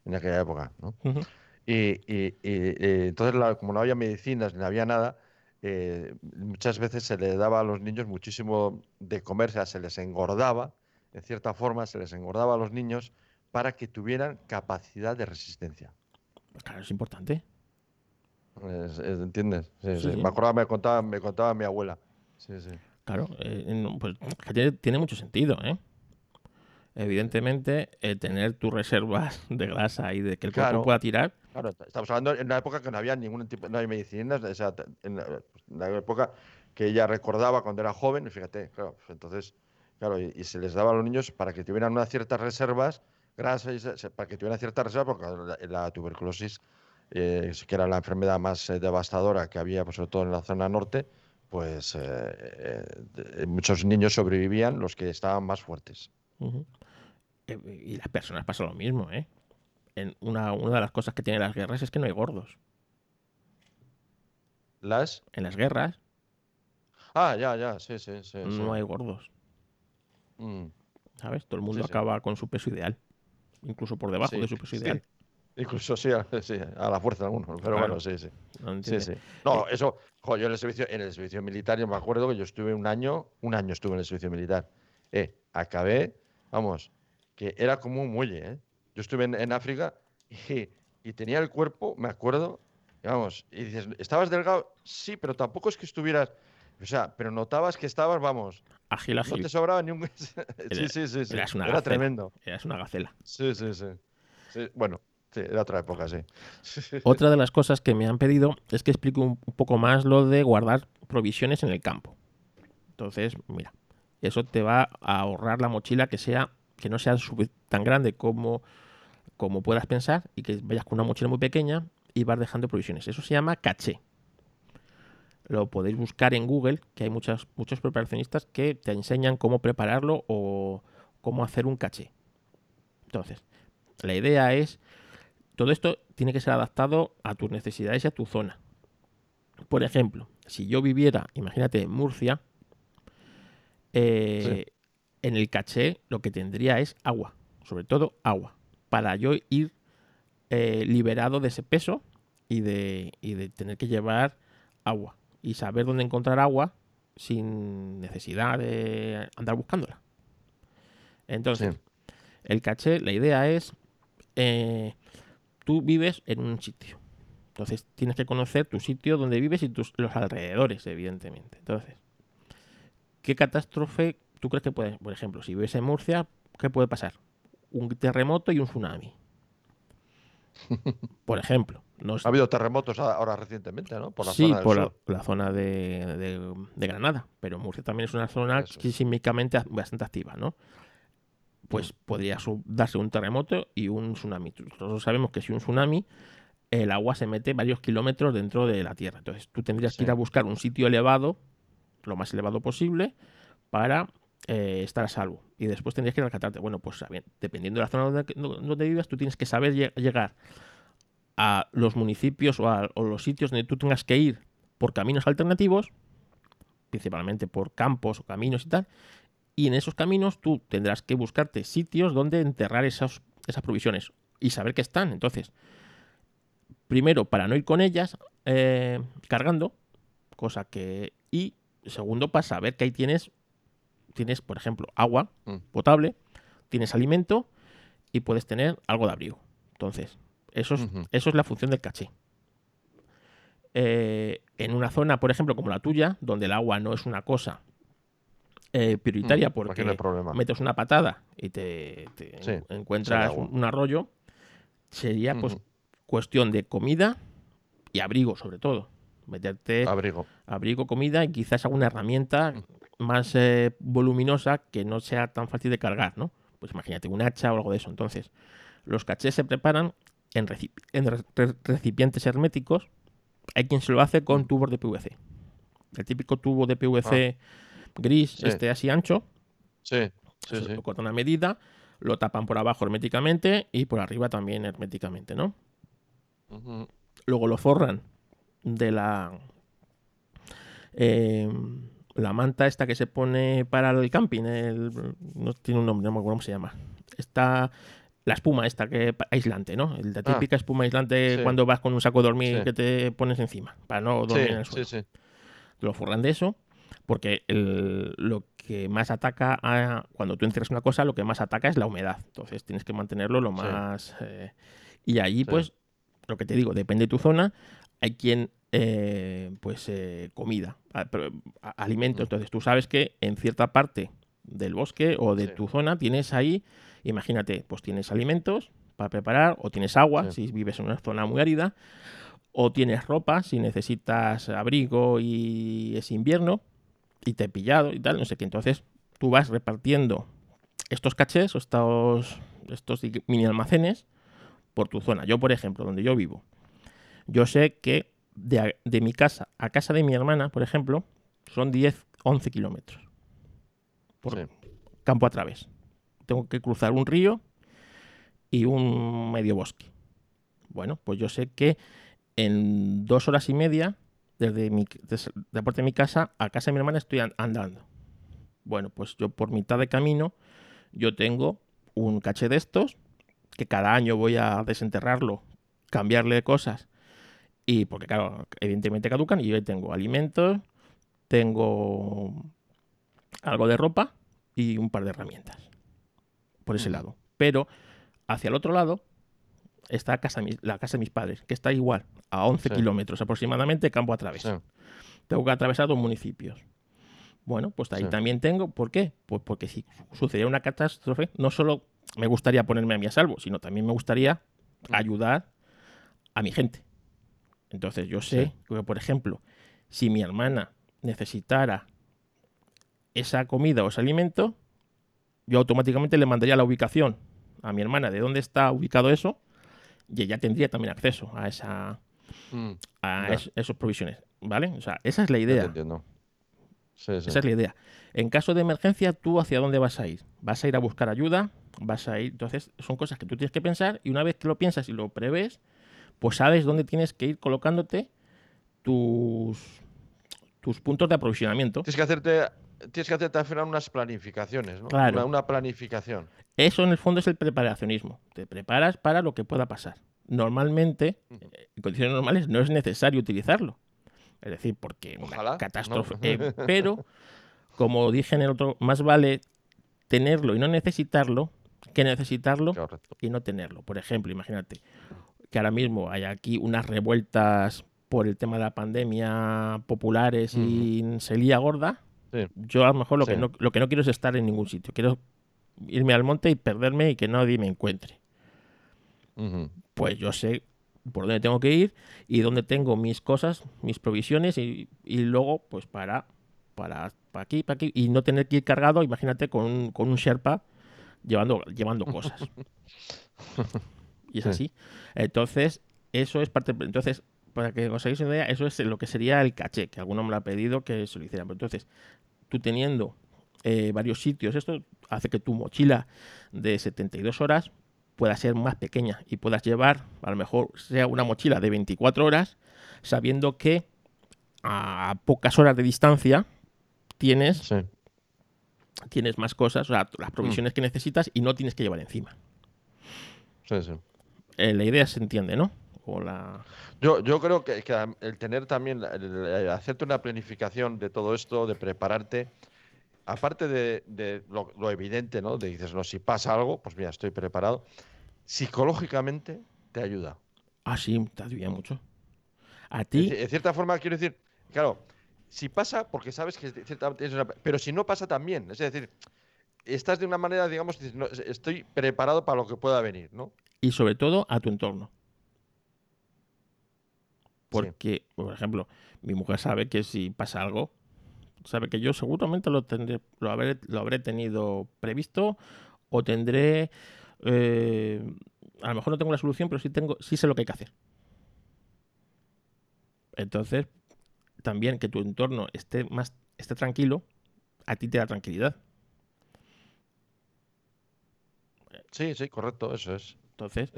en aquella época, ¿no? Ujú, Y, y- y, entonces, la- como no había medicinas ni había nada, eh, muchas veces se le daba a los niños muchísimo de comer, o sea, se les engordaba, en cierta forma, se les engordaba a los niños para que tuvieran capacidad de resistencia. Claro, es importante. Es- es- ¿Entiendes? Sí, Sí, sí. sí. Me acordaba, me contaba, me contaba mi abuela. Sí, sí. Claro, eh, no, pues tiene, mucho sentido, ¿eh? evidentemente, tener tus reservas de grasa y de que el cuerpo Claro. pueda tirar, Claro, estamos hablando en una época que no había ningún tipo, no hay medicinas, o sea, en la, la época que ella recordaba cuando era joven, fíjate, claro, pues entonces, claro, y, se les daba a los niños para que tuvieran unas ciertas reservas grasas, para que tuvieran ciertas reservas, porque la, tuberculosis, eh, que era la enfermedad más eh, devastadora que había, pues, sobre todo en la zona norte, pues eh, muchos niños sobrevivían los que estaban más fuertes. Y las personas pasa lo mismo, ¿eh? En una, una de las cosas que tienen las guerras es que no hay gordos. Las... En las guerras Ah, ya, ya, sí, sí, sí. sí. no hay gordos, Mm. ¿sabes? Todo el mundo Sí, sí. acaba con su peso ideal. Incluso por debajo de su peso ideal. Incluso sí, a, sí, a la fuerza algunos, pero Claro. bueno, sí, sí. ¿no Sí, sí. No, eso, jo, yo en el servicio, en el servicio militar, yo me acuerdo que yo estuve un año, un año estuve en el servicio militar. Eh, acabé, vamos, que era como un muelle, ¿eh? Yo estuve en, en África y, y tenía el cuerpo, me acuerdo, y vamos, y dices, ¿estabas delgado? Sí, pero tampoco es que estuvieras, o sea, pero notabas que estabas, vamos, Ágil, no ágil. te sobraba ni un... sí, Era- sí, sí, sí. eras una Era gacela. tremendo. Eras una gacela. Sí, sí, sí. Sí, bueno, sí, era otra época, sí. Otra de las cosas que me han pedido es que explique un un poco más lo de guardar provisiones en el campo. Entonces, mira, eso te va a ahorrar la mochila que sea que no sea tan grande como, como puedas pensar y que vayas con una mochila muy pequeña y vas dejando provisiones. Eso se llama caché. Lo podéis buscar en Google, que hay muchas, muchos preparacionistas que te enseñan cómo prepararlo o cómo hacer un caché. Entonces, la idea es todo esto tiene que ser adaptado a tus necesidades y a tu zona. Por ejemplo, si yo viviera, imagínate, en Murcia, eh, en el caché lo que tendría es agua, sobre todo agua, para yo ir eh, liberado de ese peso y de, y de tener que llevar agua y saber dónde encontrar agua sin necesidad de andar buscándola. Entonces, Sí. el caché, la idea es, eh, tú vives en un sitio. Entonces tienes que conocer tu sitio donde vives y tus, los alrededores, evidentemente. Entonces, ¿qué catástrofe tú crees que puede, por ejemplo, si vives en Murcia, qué puede pasar? Un terremoto y un tsunami. Por ejemplo. No es- Ha habido terremotos ahora recientemente, ¿no? Por la sí, zona por la, la zona de, de- de Granada, pero Murcia también es una zona Eso sísmicamente bastante activa, ¿no? Pues podría su- darse un terremoto y un tsunami. Nosotros sabemos que si un tsunami, el agua se mete varios kilómetros dentro de la tierra. Entonces tú tendrías que ir a buscar un sitio elevado, lo más elevado posible, para eh, estar a salvo. Y después tendrías que ir a rescatarte. Bueno, pues sabi- dependiendo de la zona donde, donde vivas, tú tienes que saber lle- llegar a los municipios o, a, los sitios donde tú tengas que ir por caminos alternativos, principalmente por campos o caminos y tal, y en esos caminos tú tendrás que buscarte sitios donde enterrar esas, esas provisiones y saber que están. Entonces, primero, para no ir con ellas eh, cargando, cosa que... Y segundo, para saber que ahí tienes, tienes, por ejemplo, agua Mm. potable, tienes alimento y puedes tener algo de abrigo. Entonces, eso es, eso es la función del caché. Eh, en una zona, por ejemplo, como la tuya, donde el agua no es una cosa eh, prioritaria Mm, porque metes una patada y te, te Sí, en- encuentras un, un arroyo, sería pues cuestión de comida y abrigo sobre todo. Meterte Abrigo. abrigo, comida y quizás alguna herramienta Mm. Más eh, voluminosa que no sea tan fácil de cargar, ¿no? Pues imagínate un hacha o algo de eso. Entonces, los cachés se preparan en, reci- en re- re- recipientes herméticos. Hay quien se lo hace con Mm. tubos de PVC. El típico tubo de PVC gris, Sí. este así ancho, Sí, sí, se sí. lo cortan a medida, lo tapan por abajo herméticamente y por arriba también herméticamente, ¿no? Luego lo forran de la eh, la manta esta que se pone para el camping el- no tiene un nombre no me acuerdo cómo se llama está la espuma esta que aislante no la Ah. típica espuma aislante Sí. cuando vas con un saco de dormir Sí. que te pones encima para no dormir en el suelo sí, sí. lo forran de eso porque el- lo que más ataca a, cuando tú encierras una cosa lo que más ataca es la humedad entonces tienes que mantenerlo lo más eh, y allí pues lo que te digo depende de tu zona hay quien eh, pues eh, comida alimento Mm. entonces tú sabes que en cierta parte del bosque o de Sí. tu zona, tienes ahí, imagínate, pues tienes alimentos para preparar, o tienes agua Sí. si vives en una zona muy árida, o tienes ropa si necesitas abrigo y es invierno y te he pillado y tal, no sé qué. Entonces tú vas repartiendo estos cachés o estos, estos mini almacenes por tu zona. Yo, por ejemplo, donde yo vivo, yo sé que de, de mi casa a casa de mi hermana, por ejemplo, son 10, 11 kilómetros por Sí. campo a través. Tengo que cruzar un río y un medio bosque. Bueno, pues yo sé que en dos horas y media, desde, mi, desde la puerta de mi casa a casa de mi hermana, estoy an- andando. Bueno, pues yo por mitad de camino, yo tengo un caché de estos, que cada año voy a desenterrarlo, cambiarle cosas, y porque claro, evidentemente caducan, y yo tengo alimentos, tengo algo de ropa y un par de herramientas. Por ese Ujú. lado. Pero hacia el otro lado está casa, la casa de mis padres, que está igual, a 11 Sí. kilómetros aproximadamente, campo a través. Sí. Tengo que atravesar dos municipios. Bueno, pues ahí Sí. también tengo. ¿Por qué? Pues porque si sucediera una catástrofe, no solo me gustaría ponerme a mí a salvo, sino también me gustaría Mm. ayudar a mi gente. Entonces yo sé Sí. que, por ejemplo, si mi hermana necesitara esa comida o ese alimento, yo automáticamente le mandaría la ubicación a mi hermana de dónde está ubicado eso y ella tendría también acceso a esa Mm, a es- esas provisiones, ¿vale? O sea, esa es la idea. entiendo. Sí, sí. Esa es la idea. En caso de emergencia, ¿tú hacia dónde vas a ir? ¿Vas a ir a buscar ayuda? ¿Vas a ir? Entonces, son cosas que tú tienes que pensar y una vez que lo piensas y lo prevés, pues sabes dónde tienes que ir colocándote tus, tus puntos de aprovisionamiento. Tienes que hacerte, tienes que hacerte al final unas planificaciones, ¿no? Claro. Una, una planificación. Eso en el fondo es el preparacionismo. Te preparas para lo que pueda pasar. Normalmente, eh, en condiciones normales, no es necesario utilizarlo. Es decir, porque Ojalá, una catástrofe. ¿no? eh, pero, como dije en el otro, más vale tenerlo y no necesitarlo que necesitarlo Correcto. y no tenerlo. Por ejemplo, imagínate que ahora mismo hay aquí unas revueltas por el tema de la pandemia populares y se lía gorda. Sí. Yo a lo mejor lo, que no, lo que no quiero es estar en ningún sitio. Quiero irme al monte y perderme y que nadie me encuentre. Pues yo sé por dónde tengo que ir y dónde tengo mis cosas, mis provisiones y, y luego pues para, para, para aquí, para aquí y no tener que ir cargado, imagínate, con un, con un Sherpa llevando, llevando cosas. y es Sí. así. Entonces, eso es parte... Entonces, para que os hagáis una idea, eso es lo que sería el caché, que alguno me lo ha pedido que se lo hiciera. Pero entonces, tú teniendo eh, varios sitios, esto hace que tu mochila de 72 horas pueda ser más pequeña y puedas llevar, a lo mejor sea una mochila de 24 horas, sabiendo que a pocas horas de distancia tienes, Sí. tienes más cosas, o sea, las provisiones que necesitas y no tienes que llevar encima. Sí, sí. Eh, la idea se entiende, ¿no? O la... Yo, yo creo que, el tener también, la- el- el hacerte una planificación de todo esto, de prepararte, aparte de, de lo, lo evidente, ¿no? De dices, no, si pasa algo, pues mira, estoy preparado. Psicológicamente te ayuda. Ah, sí, te ayuda mucho. A ti, En cierta forma, quiero decir, claro, si pasa, porque sabes que ciertamente es una- Pero si no pasa también, es decir, estás de una manera, digamos, no, estoy preparado para lo que pueda venir, ¿no? Y sobre todo a tu entorno. Porque, por ejemplo, mi mujer sabe que si pasa algo, sabe que yo seguramente lo tendré, lo habré, lo habré tenido previsto o tendré, eh, a lo mejor no tengo la solución, pero sí tengo, sí sé lo que hay que hacer. Entonces, también que tu entorno esté más, esté tranquilo, a ti te da tranquilidad. Sí, sí, correcto, eso es. Entonces,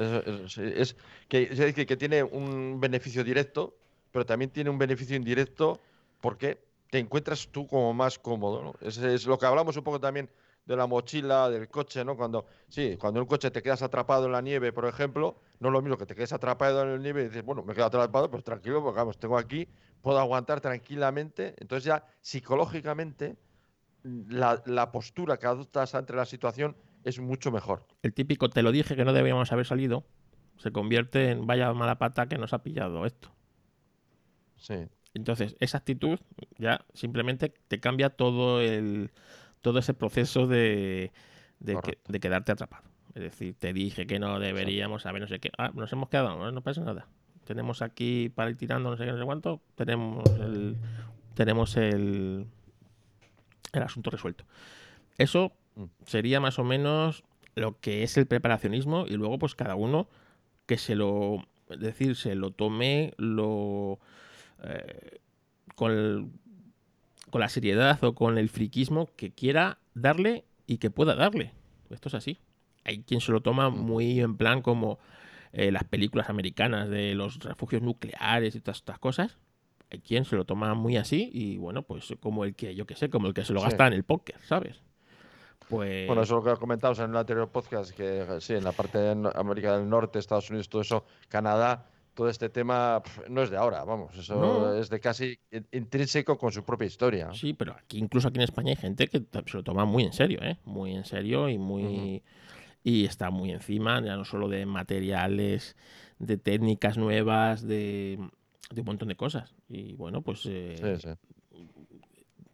es que, es decir, que tiene un beneficio directo, pero también tiene un beneficio indirecto porque te encuentras tú como más cómodo, ¿no? Es, es lo que hablamos un poco también de la mochila, del coche, ¿no? Cuando, sí, cuando en un coche te quedas atrapado en la nieve, por ejemplo, no es lo mismo que te quedes atrapado en la nieve y dices, bueno, me quedo atrapado, pues tranquilo, porque vamos, tengo aquí, puedo aguantar tranquilamente. Entonces ya psicológicamente la, la postura que adoptas ante la situación es mucho mejor. el típico te lo dije que no debíamos haber salido, se convierte en vaya mala pata que nos ha pillado esto. Sí. Entonces, esa actitud ya simplemente te cambia todo el todo ese proceso de, de, que- Correcto. de quedarte atrapado. Es decir, te dije que no deberíamos saber no sé qué. Ah, nos hemos quedado, no, no pasa nada. Tenemos aquí para ir tirando no sé qué, no sé cuánto. Tenemos el, tenemos el, el asunto resuelto. Eso. Sería más o menos lo que es el preparacionismo y luego pues cada uno que se lo, es decir, se lo tome lo eh, con, el- con la seriedad o con el friquismo que quiera darle y que pueda darle. Esto es así. Hay quien se lo toma muy en plan como eh, las películas americanas de los refugios nucleares y todas estas cosas. Hay quien se lo toma muy así y bueno, pues como el que, yo que sé, como el que se lo Sí. gasta en el póker, ¿sabes? Pues... Bueno, eso es lo que comentábamos en el anterior podcast, que sí, en la parte de América del Norte, Estados Unidos, todo eso, Canadá, todo este tema no es de ahora, vamos, eso No. es de casi in- intrínseco con su propia historia. Sí, pero aquí, incluso aquí en España hay gente que se lo toma muy en serio, ¿eh? Muy en serio y muy. Y está muy encima, ya no solo de materiales, de técnicas nuevas, de, de un montón de cosas. Y bueno, pues eh, Sí, sí.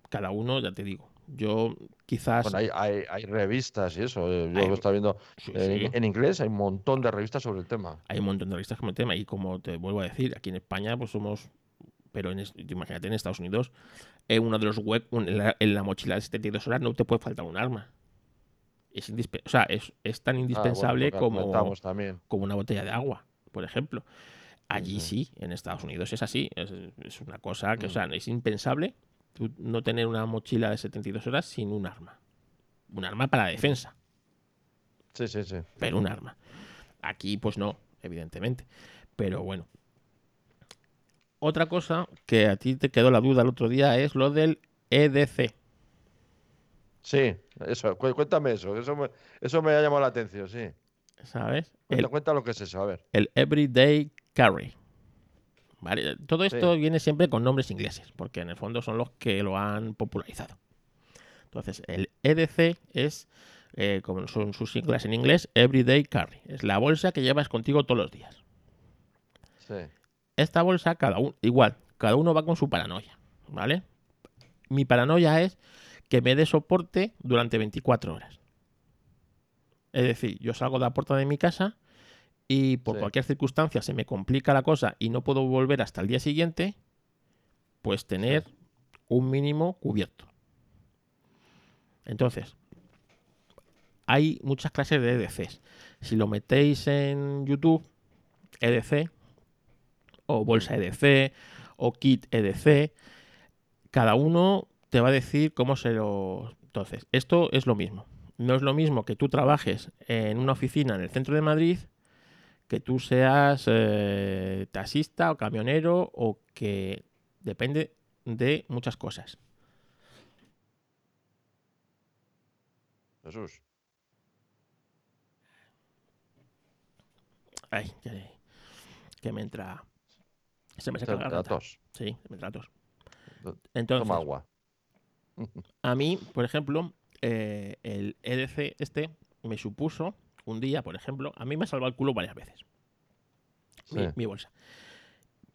cada uno, ya te digo. Yo quizás. Bueno, hay, hay, hay revistas y eso, eh, yo Hay- lo estaba viendo sí, en, sí. en inglés, hay un montón de revistas sobre el tema. hay un montón de revistas como el tema y como te vuelvo a decir, aquí en España pues somos, pero en, imagínate en Estados Unidos, en uno de los web, en, la, en la mochila de 72 horas no te puede faltar un arma. Es, o sea, es, es tan Ah, bueno, indispensable como, también. como una botella de agua, por ejemplo. Allí sí. sí, en Estados Unidos es así, es, es una cosa que, o sea, es impensable tú no tener una mochila de 72 horas sin un arma. Un arma para defensa Sí, sí, sí. pero un arma. Aquí, pues no, evidentemente. Pero bueno. Otra cosa que a ti te quedó la duda el otro día es lo del EDC. Sí, eso, cu- cuéntame eso, eso me, eso me ha llamado la atención, sí. ¿Sabes? Cuenta, El, cuenta lo que es eso, a ver. el Everyday Carry. Vale, todo esto Sí. viene siempre con nombres ingleses, porque en el fondo son los que lo han popularizado. Entonces, el EDC es, eh, como son sus siglas en inglés, Everyday Carry. Es la bolsa que llevas contigo todos los días. Sí, esta bolsa, cada uno, igual, cada uno va con su paranoia, ¿vale? Mi paranoia es que me dé soporte durante 24 horas. Es decir, yo salgo de la puerta de mi casa y por Sí. cualquier circunstancia se me complica la cosa y no puedo volver hasta el día siguiente, pues tener un mínimo cubierto. Entonces, hay muchas clases de EDCs. Si lo metéis en YouTube, EDC, o bolsa EDC, o kit EDC, cada uno te va a decir cómo se lo... Entonces, esto es lo mismo. No es lo mismo que tú trabajes en una oficina en el centro de Madrid, que tú seas eh, taxista o camionero o que depende de muchas cosas. Jesús. Ay, que, que me entra... Se me seca la garganta. Sí, me entra tos. To- Entonces, Toma agua. A mí, por ejemplo, eh, el EDC este me supuso un día, por ejemplo, a mí me ha salvado el culo varias veces. Mi, Sí. mi bolsa.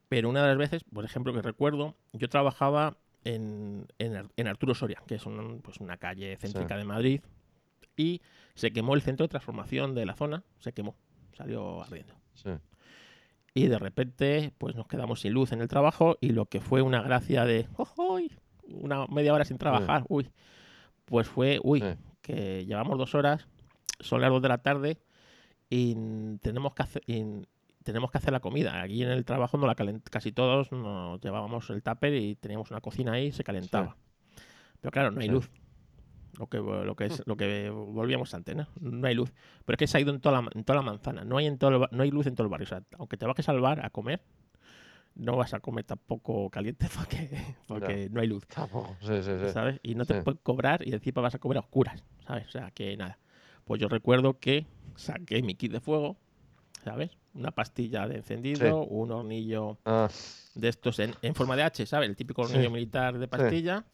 Pero una de las veces, por ejemplo, que recuerdo, yo trabajaba en, en Ar- en Arturo Soria, que es un- pues una calle céntrica de Madrid, y se quemó el centro de transformación de la zona, se quemó, salió ardiendo. Sí. Y de repente, pues nos quedamos sin luz en el trabajo y lo que fue una gracia de "Ojoy", una media hora sin trabajar, uy, pues fue, uy, que llevamos dos horas, son las dos de la tarde y tenemos que hacer, y tenemos que hacer la comida. Aquí en el trabajo no la calent- casi todos nos llevábamos el tupper y teníamos una cocina ahí y se calentaba. Pero claro, no hay Sí. luz. Lo que, lo que es lo que volvíamos antes, ¿no? No hay luz. Pero es que se ha ido en toda la, en toda la manzana. No hay, en todo el no hay luz en todo el barrio. O sea, aunque te bajes al bar a comer, no vas a comer tampoco caliente porque, porque no hay luz. Tampoco. Sí, sí, sí. ¿sabes? Y no te Sí. pueden cobrar y encima vas a comer a oscuras, ¿sabes? O sea, que nada. Pues yo recuerdo que saqué mi kit de fuego, ¿sabes? Una pastilla de encendido, un hornillo Ah, de estos en, en forma de H, ¿sabes? El típico Sí. hornillo militar de pastilla.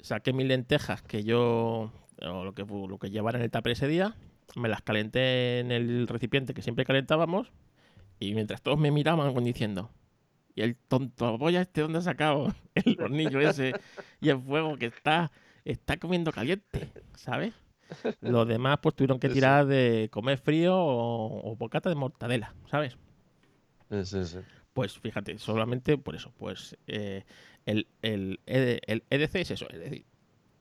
Saqué mis lentejas que yo, o lo que, lo que llevara en el tupper ese día, me las calenté en el recipiente que siempre calentábamos y mientras todos me miraban diciendo, ¿y el tonto boya este dónde ha sacado el hornillo ese y el fuego que está? está comiendo caliente, ¿sabes? Los demás pues tuvieron que sí. tirar de comer frío o, o bocata de mortadela, ¿sabes? Sí, sí. Pues fíjate, solamente por eso, pues eh, el, el, ED el EDC es eso, es decir,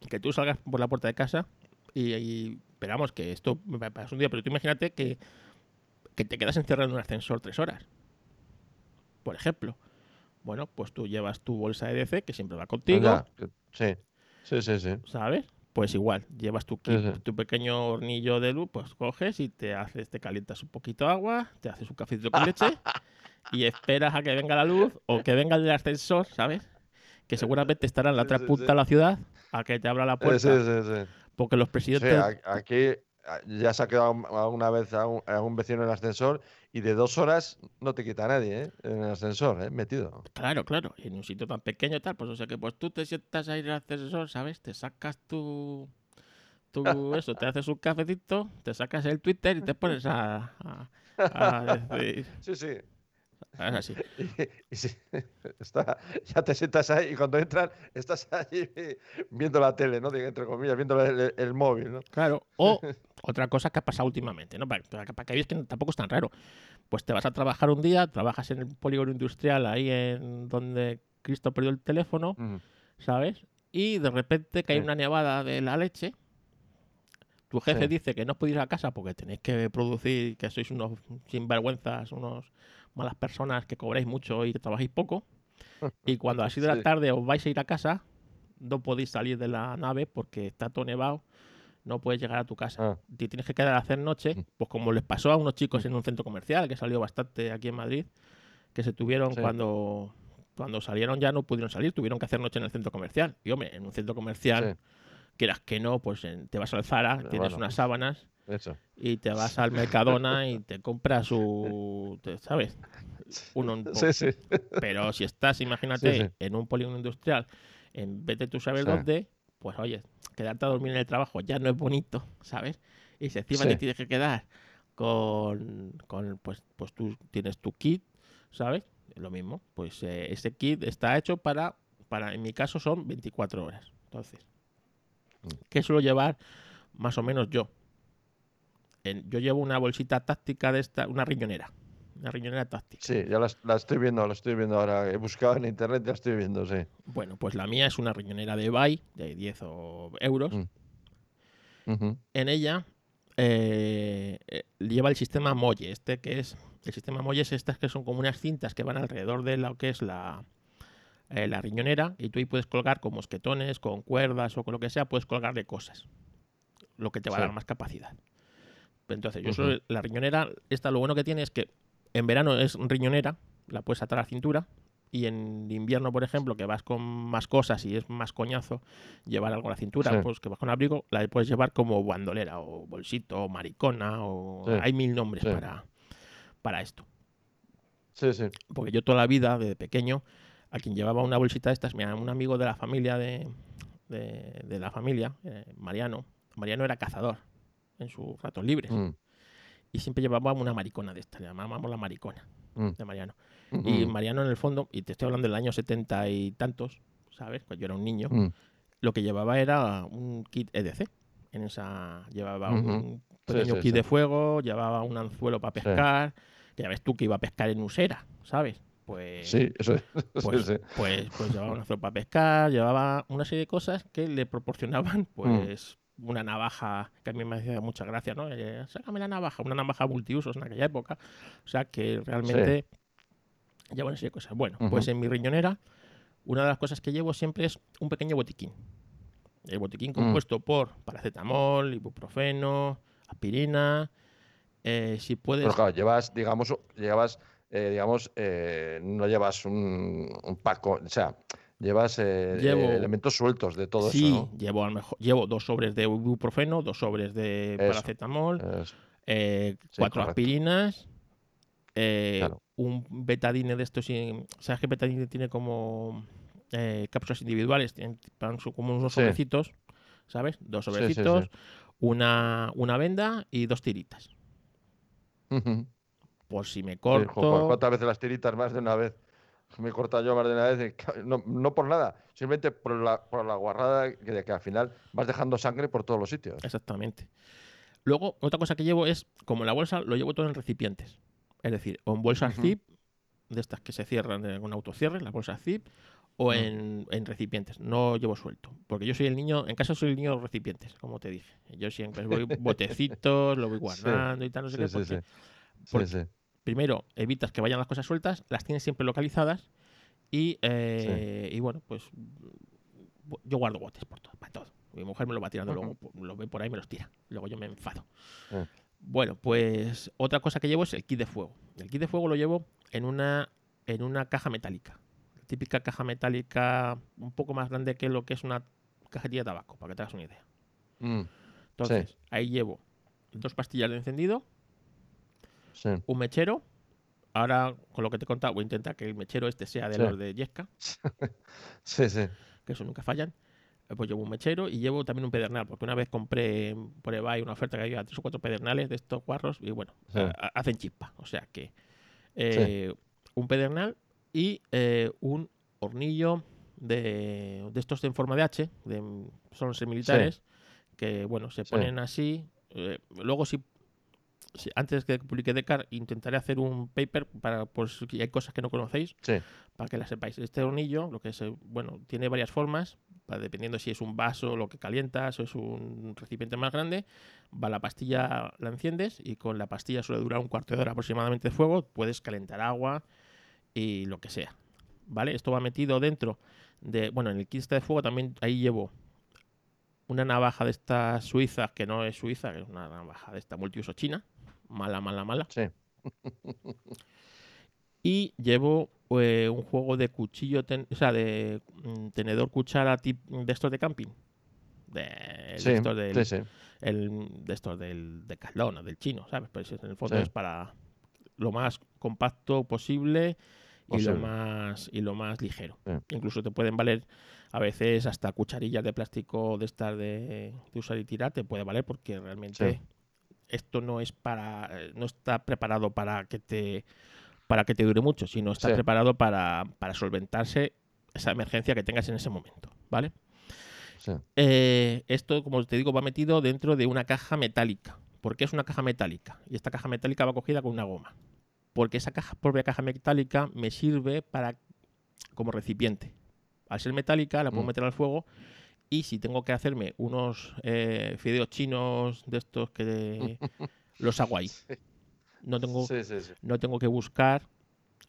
que tú salgas por la puerta de casa y, y esperamos que esto me pasa un día, pero tú imagínate que, que te quedas encerrado en un ascensor tres horas, por ejemplo. Bueno, pues tú llevas tu bolsa EDC que siempre va contigo, Sí, sí, sí, sí. ¿sabes? Pues igual, llevas tu kit, Sí, sí. tu pequeño hornillo de luz, pues coges y te haces, te calientas un poquito de agua, te haces un cafecito con leche y esperas a que venga la luz o que venga el ascensor, ¿sabes? Que seguramente estará en la otra punta de la ciudad a que te abra la puerta. Sí, sí, sí. Porque los presidentes. aquí ya se ha quedado alguna vez a un, a un vecino en el ascensor y de dos horas no te quita nadie, ¿eh? En el ascensor, ¿eh? Metido. Claro, claro. Y en un sitio tan pequeño y tal, pues o sea que pues tú te sientas ahí en el ascensor, ¿sabes? Te sacas tu. tu eso, te haces un cafecito, te sacas el Twitter y te pones a. a, a decir. Sí, sí. Es así. Y, está, ya te sientas ahí y cuando entran estás allí viendo la tele, ¿no? Entre comillas, viendo el, el móvil, ¿no? Claro. O otra cosa que ha pasado últimamente, ¿no? Para, que veáis que tampoco es tan raro. Pues te vas a trabajar un día, trabajas en el polígono industrial ahí en donde Cristo perdió el teléfono, Mm, ¿sabes? Y de repente cae Sí. una nevada de la leche. Tu jefe Sí. dice que no podéis ir a casa porque tenéis que producir, que sois unos sinvergüenzas, unos malas personas que cobráis mucho y que trabajáis poco. Y cuando a las 6 de la Sí. tarde os vais a ir a casa, no podéis salir de la nave porque está todo nevado, no puedes llegar a tu casa. Ah, Te tienes que quedar a hacer noche, Mm. pues como les pasó a unos chicos en un centro comercial, que salió bastante aquí en Madrid, que se tuvieron Sí. cuando, cuando salieron ya no pudieron salir, tuvieron que hacer noche en el centro comercial. Y hombre, en un centro comercial, quieras que no, pues en- te vas al Zara, Pero tienes bueno. unas sábanas eso. y te vas al Mercadona y te compras su, ¿sabes? Uno, Sí, sí. pero si estás, imagínate, Sí, en un polígono industrial, en vez de tú saber Sí. dónde, pues oye, quedarte a dormir en el trabajo ya no es bonito, ¿sabes? Y si encima te tienes que quedar con, con pues, pues tú tienes tu kit, ¿sabes? Lo mismo, pues eh, ese kit está hecho para, para, en mi caso son 24 horas. Entonces, Mm. ¿qué suelo llevar más o menos yo? En- yo llevo una bolsita táctica de esta, una riñonera. Una riñonera táctica. Sí, ya la, la estoy viendo, la estoy viendo ahora. He buscado en internet, ya estoy viendo, sí. Bueno, pues la mía es una riñonera de Bay de 10 o- euros. Mm. En ella eh, eh, lleva el sistema Molle, este que es el sistema Molle es estas que son como unas cintas que van alrededor de lo que es la eh, la riñonera y tú ahí puedes colgar con mosquetones, con cuerdas o con lo que sea, puedes colgarle cosas, lo que te va a dar más capacidad. Entonces, yo solo- la riñonera, esta lo bueno que tiene es que en verano es riñonera, la puedes atar a la cintura. Y en invierno, por ejemplo, que vas con más cosas y es más coñazo llevar algo a la cintura, Sí. pues que vas con abrigo, la puedes llevar como bandolera o bolsito o maricona o Sí. hay mil nombres Sí. para, para esto. Sí, sí. Porque yo toda la vida, desde pequeño, a quien llevaba una bolsita de estas, mira, un amigo de la familia de, de, de la familia, eh, Mariano, Mariano era cazador en sus ratos libres Mm, y siempre llevaba una maricona de estas, le llamábamos la maricona mm, de Mariano. mm, Y Mariano en el fondo, y te estoy hablando del año setenta y tantos, ¿sabes? Cuando yo era un niño, mm. lo que llevaba era un kit EDC. En esa llevaba Ujú. un pequeño sí, kit sí. de fuego, llevaba un anzuelo para pescar, que ya ves tú que iba a pescar en Usera, ¿sabes? Pues, Sí, eso es. pues, sí, sí. pues, pues llevaba un anzuelo para pescar, llevaba una serie de cosas que le proporcionaban, pues, una navaja, que a mí me hacía mucha gracia, ¿no? Eh, sácame la navaja, una navaja multiusos en aquella época. O sea que realmente lleva una serie de cosas. Bueno, pues en mi riñonera, una de las cosas que llevo siempre es un pequeño botiquín. El botiquín compuesto por paracetamol, ibuprofeno, aspirina. eh, si puedes. Pero claro, llevas, digamos, llevas, eh, digamos, eh, no llevas un, un paco, o sea, llevas eh, Llevo- eh, elementos sueltos de todo sí, eso, llevo a lo mejor llevo dos sobres de ibuprofeno, dos sobres de Eso. paracetamol, ¿no? Eh, Sí, cuatro correcto. aspirinas, eh, Claro. un betadine de estos. ¿Sabes que betadine tiene como cápsulas individuales? Tienen como unos Sí. sobrecitos, ¿sabes? Dos Sí, sí, sobrecitos, sí. Una, una venda y dos tiritas. Por si me Sí, corto. ¿Cuántas veces las tiritas más de una vez? Me he cortado yo más de una vez, no, no por nada, simplemente por la, por la guarrada de que al final vas dejando sangre por todos los sitios. Exactamente. Luego, otra cosa que llevo es, como la bolsa, lo llevo todo en recipientes. Es decir, o en bolsas zip, de estas que se cierran con autocierre, las bolsas zip, o en, recipientes. No llevo suelto. Porque yo soy el niño, en casa soy el niño de los recipientes, como te dije. Yo siempre voy botecitos, lo voy guardando y tal, no sé qué. Porque, primero, evitas que vayan las cosas sueltas, las tienes siempre localizadas y, eh, y bueno, pues yo guardo botes por todo, para todo. Mi mujer me lo va tirando, luego lo ve por ahí y me los tira. Luego yo me enfado. Eh. Bueno, pues otra cosa que llevo es el kit de fuego. El kit de fuego lo llevo en una, en una caja metálica. La típica caja metálica un poco más grande que lo que es una cajetilla de tabaco, para que te hagas una idea. Mm. Entonces, ahí llevo dos pastillas de encendido, un mechero. Ahora, con lo que te he contado, voy a intentar que el mechero este sea de los de Yesca. sí, sí. Que eso nunca fallan. Eh, pues llevo un mechero y llevo también un pedernal, porque una vez compré por eBay una oferta que había tres o cuatro pedernales de estos guarros y bueno, hacen chispa. O sea que eh, un pedernal y eh, un hornillo de, de, estos en forma de H, de, son militares, que bueno, se ponen así. luego si antes que publique Decar, intentaré hacer un paper para por si hay cosas que no conocéis, para que las sepáis. Este hornillo, lo que es, bueno, tiene varias formas, dependiendo si es un vaso lo que calientas o es un recipiente más grande, va la pastilla, la enciendes y con la pastilla suele durar un cuarto de hora aproximadamente de fuego, puedes calentar agua y lo que sea. ¿Vale? Esto va metido dentro de, bueno, en el kit de fuego también ahí llevo una navaja de estas suizas, que no es suiza, que es una navaja de esta multiuso china, mala, mala, mala. Sí. y llevo eh, un juego de cuchillo, o sea, de mm, tenedor cuchara de estos de camping. De, estos del, de estos del de Caldón, del chino, ¿sabes? Pues en el fondo es para lo más compacto posible y lo más y lo más ligero. Incluso te pueden valer a veces hasta cucharillas de plástico de estas de, usar y tirar te puede valer porque realmente esto no es para no está preparado para que te para que te dure mucho, sino está preparado para, solventarse esa emergencia que tengas en ese momento, ¿vale? Eh, esto, como te digo, va metido dentro de una caja metálica. ¿Por qué es una caja metálica? Y esta caja metálica va cogida con una goma. Porque esa caja, propia caja metálica me sirve para como recipiente. Al ser metálica, la puedo mm. meter al fuego y si tengo que hacerme unos eh, fideos chinos de estos que los hago ahí. No tengo, No tengo que buscar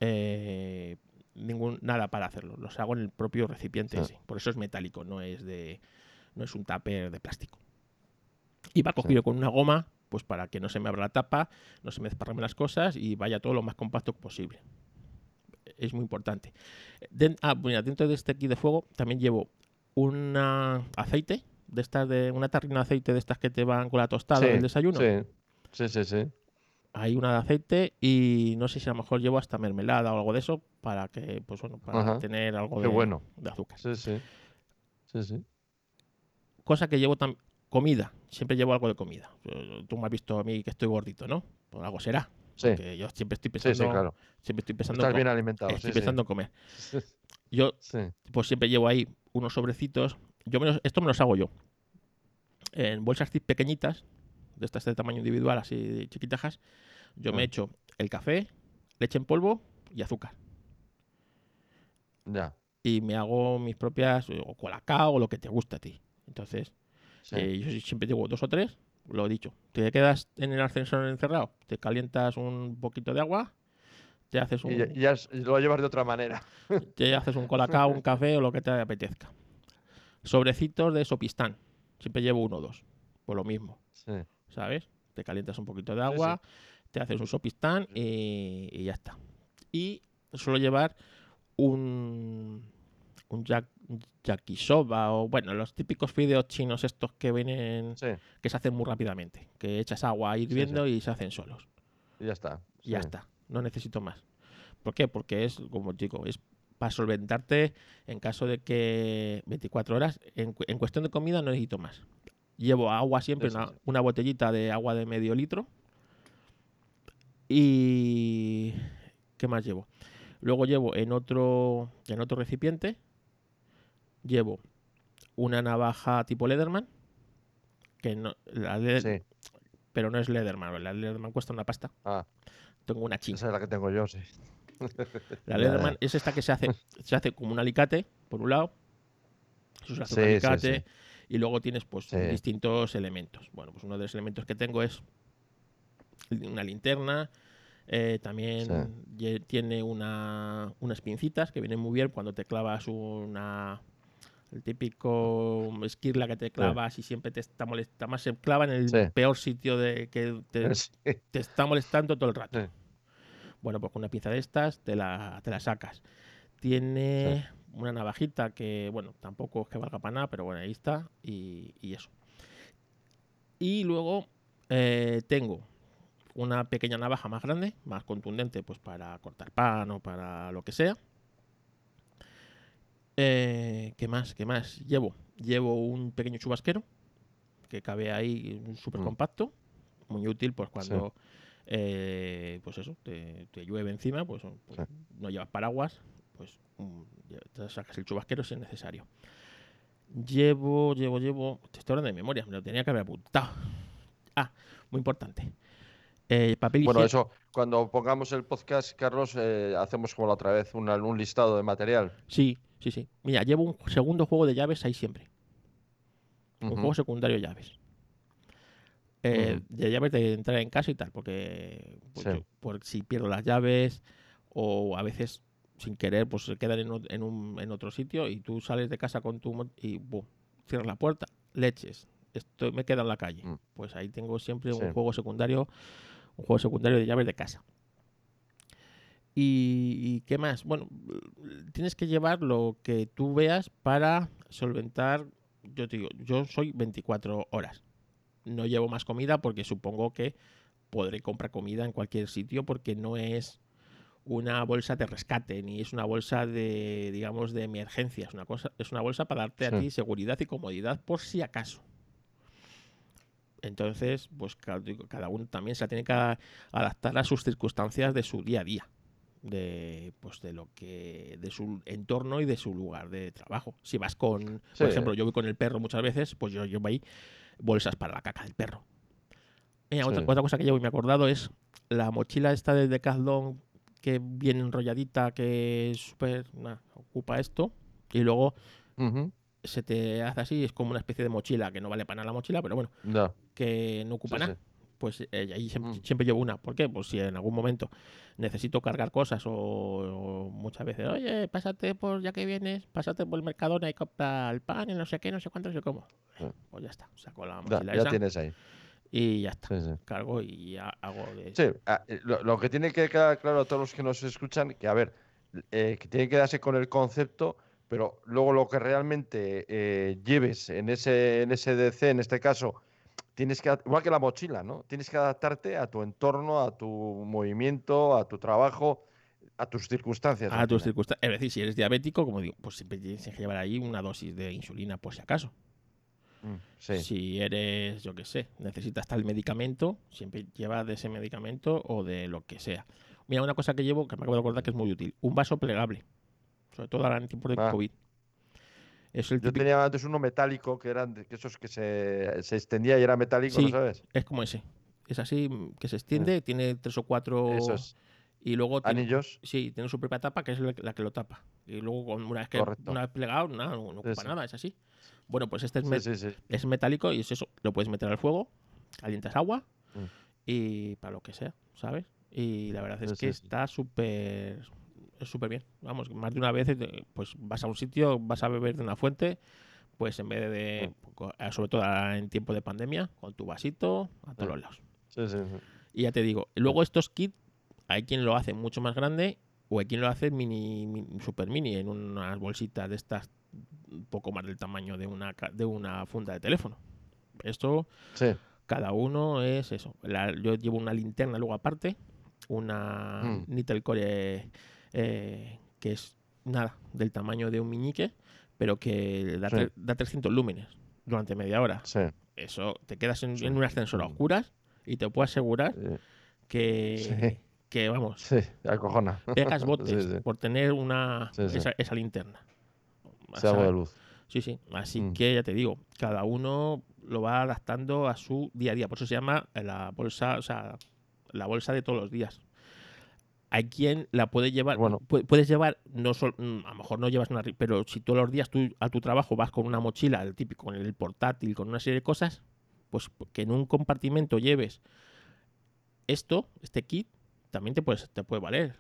eh, ningún nada para hacerlo. Los hago en el propio recipiente Por eso es metálico, no es de no es un tupper de plástico. Y va cogido con una goma, pues para que no se me abra la tapa, no se me desparramen las cosas y vaya todo lo más compacto posible. Es muy importante. ah, dentro de este kit de fuego también llevo un aceite, de estas de una tarrina de aceite de estas que te van con la tostada del desayuno. Sí, sí, sí hay una de aceite y no sé si a lo mejor llevo hasta mermelada o algo de eso para que, pues bueno, para tener algo de, bueno. de azúcar. Sí, sí. Sí, sí. Cosa que llevo también. Comida. Siempre llevo algo de comida. Tú me has visto a mí que estoy gordito, ¿no? Pues algo será. Sí. Porque yo siempre estoy pensando. Sí, sí, claro. Siempre estoy pensando. Estás bien alimentado. Estoy pensando en comer. Yo, pues siempre llevo ahí unos sobrecitos. Yo esto me los hago yo. En bolsas pequeñitas, de estas de tamaño individual, así chiquitajas, yo me mm. echo el café, leche en polvo y azúcar. Ya. Y me hago mis propias, o colacao, o lo que te gusta a ti. Entonces, eh, yo siempre digo dos o tres, lo he dicho. Te quedas en el ascensor encerrado, te calientas un poquito de agua, te haces un. Y ya, lo llevas de otra manera. Te haces un colacao, un café o lo que te apetezca. Sobrecitos de sopistán. Siempre llevo uno o dos. Por lo mismo. ¿Sabes? Te calientas un poquito de agua, te haces un sopistán y, ya está. Y suelo llevar un, un yakisoba o, bueno, los típicos fideos chinos estos que vienen, que se hacen muy rápidamente, que echas agua hirviendo y se hacen solos. Y ya está. Y ya está, no necesito más. ¿Por qué? Porque es, como digo, es para solventarte en caso de que 24 horas, en, cuestión de comida no necesito más. Llevo agua siempre, una, botellita de agua de medio litro. Y... ¿Qué más llevo? Luego llevo en otro, en otro recipiente, llevo una navaja tipo Leatherman, que no, la Sí. Pero no es Leatherman, la Leatherman cuesta una pasta. Ah, Tengo una chin. esa es la que tengo yo, sí. La Leatherman es esta que se hace, se hace como un alicate, por un lado. Eso se hace un Sí, sí, alicate. sí. Y luego tienes pues distintos elementos. Bueno, pues uno de los elementos que tengo es una linterna. eh, también tiene una, unas pincitas que vienen muy bien cuando te clavas una. El típico esquirla que te clavas y siempre te está molestando. Más se clava en el Sí. peor sitio de que te, Sí. te está molestando todo el rato. Sí. Bueno, pues con una pieza de estas te la, te la sacas. Tiene una navajita que, bueno, tampoco es que valga para nada, pero bueno, ahí está. Y, y eso. Y luego eh, tengo una pequeña navaja más grande, más contundente, pues para cortar pan o para lo que sea. Eh, ¿Qué más? ¿Qué más? Llevo, llevo un pequeño chubasquero que cabe ahí, súper Mm. compacto, muy útil pues cuando, eh, pues eso, te, te llueve encima, pues, pues, Sí. no llevas paraguas, pues mm, te sacas el chubasquero si es necesario. Llevo, llevo, llevo, te estoy hablando de memoria, me lo tenía que haber apuntado. Ah, muy importante. Eh, papel Bueno, eso, cuando pongamos el podcast, Carlos, eh, hacemos como la otra vez una- un listado de material. Sí, sí, sí. Mira, llevo un segundo juego de llaves ahí siempre. Un juego secundario de llaves. Eh. De llaves de entrar en casa y tal, porque pues, Sí. yo- por si pierdo las llaves o a veces sin querer pues se quedan en, en un, en otro sitio y tú sales de casa con tu y boom, cierras la puerta, leches, esto me queda en la calle. Mm. Pues ahí tengo siempre Sí. un juego secundario, un juego secundario de llaves de casa. ¿Y, y qué más? Bueno, tienes que llevar lo que tú veas para solventar. Yo te digo, yo soy 24 horas. No llevo más comida porque supongo que podré comprar comida en cualquier sitio porque no es una bolsa de rescate ni es una bolsa de digamos de emergencia es una cosa es una bolsa para darte a ti seguridad y comodidad por si acaso entonces pues ca- digo, cada uno también se la tiene que adaptar a sus circunstancias de su día a día de pues de lo que de su entorno y de su lugar de trabajo. Si vas con por ejemplo yo voy con el perro muchas veces pues yo llevo ahí bolsas para la caca del perro. Mira, otra, Sí. otra cosa que llevo y me he acordado es la mochila esta de Decathlon que viene enrolladita que es súper nah, ocupa esto y luego se te hace así es como una especie de mochila que no vale para nada la mochila pero bueno que no ocupa Sí, nada. Pues eh, ahí siem- Mm. siempre llevo una. ¿Por qué? Pues si en algún momento necesito cargar cosas o, o muchas veces, oye, pásate por, ya que vienes, pásate por el Mercadona y compra el pan y no sé qué, no sé cuánto, no sé cómo. Sí. Pues ya está, saco la mochila ya esa tienes ahí. y ya está. Sí, sí. Cargo y hago de... Sí, ah, eh, lo, lo que tiene que quedar claro a todos los que nos escuchan, que a ver, eh, que tiene que darse con el concepto, pero luego lo que realmente eh, lleves en ese, en ese DC, en este caso, tienes que, igual que la mochila, ¿no? Tienes que adaptarte a tu entorno, a tu movimiento, a tu trabajo, a tus circunstancias. A tus circunstancias. Es decir, si eres diabético, como digo, pues siempre tienes que llevar ahí una dosis de insulina por si acaso. Mm, Sí, Si eres, yo qué sé, necesitas tal medicamento, siempre lleva de ese medicamento o de lo que sea. Mira, una cosa que llevo, que me acabo de acordar que es muy útil, un vaso plegable, sobre todo ahora en tiempos de Ah. COVID. Es el Yo típico- tenía antes uno metálico, que eran de- que esos que se, se extendía y era metálico, ¿no sabes? es como ese. Es así, mm, que se extiende, tiene tres o cuatro... Y luego tiene, Anillos. sí, tiene su propia tapa, que es la, que lo tapa. Y luego una vez que Correcto. una vez plegado, nada, no, no ocupa nada, es así. Bueno, pues este es, Sí, me- sí, sí. es metálico y es eso, lo puedes meter al fuego, calientas agua Mm. y para lo que sea, ¿sabes? Y la verdad es que está súper súper bien. Vamos, más de una vez eh, pues vas a un sitio, vas a beber de una fuente, pues en vez de, sobre todo en tiempo de pandemia, con tu vasito a todos los lados. Sí, sí, sí. Y ya te digo, luego estos kits, hay quien lo hace mucho más grande o hay quien lo hace mini, mini- super mini, en unas bolsitas de estas un poco más del tamaño de una, de una funda de teléfono. Esto, Sí. cada uno es eso. La- yo llevo una linterna luego aparte, una Mm. Core eh, que es nada, del tamaño de un meñique, pero que da, Sí. tre- da 300 lúmenes durante media hora. Sí. Eso, te quedas en, en un ascensor a Mm. oscuras y te puedo asegurar que, que vamos, Sí, acojona. pegas botes por tener una. Esa, esa linterna. O sea, de luz. Sí, sí. Así Mm. que ya te digo, cada uno lo va adaptando a su día a día. Por eso se llama la bolsa, o sea, la bolsa de todos los días. Hay quien la puede llevar, Bueno. pu- puedes llevar, no sol- mm, a lo mejor no llevas una, pero si todos los días tú a tu trabajo vas con una mochila, el típico, con el portátil, con una serie de cosas, pues que en un compartimento lleves esto, este kit, también te, puedes, te puede valer.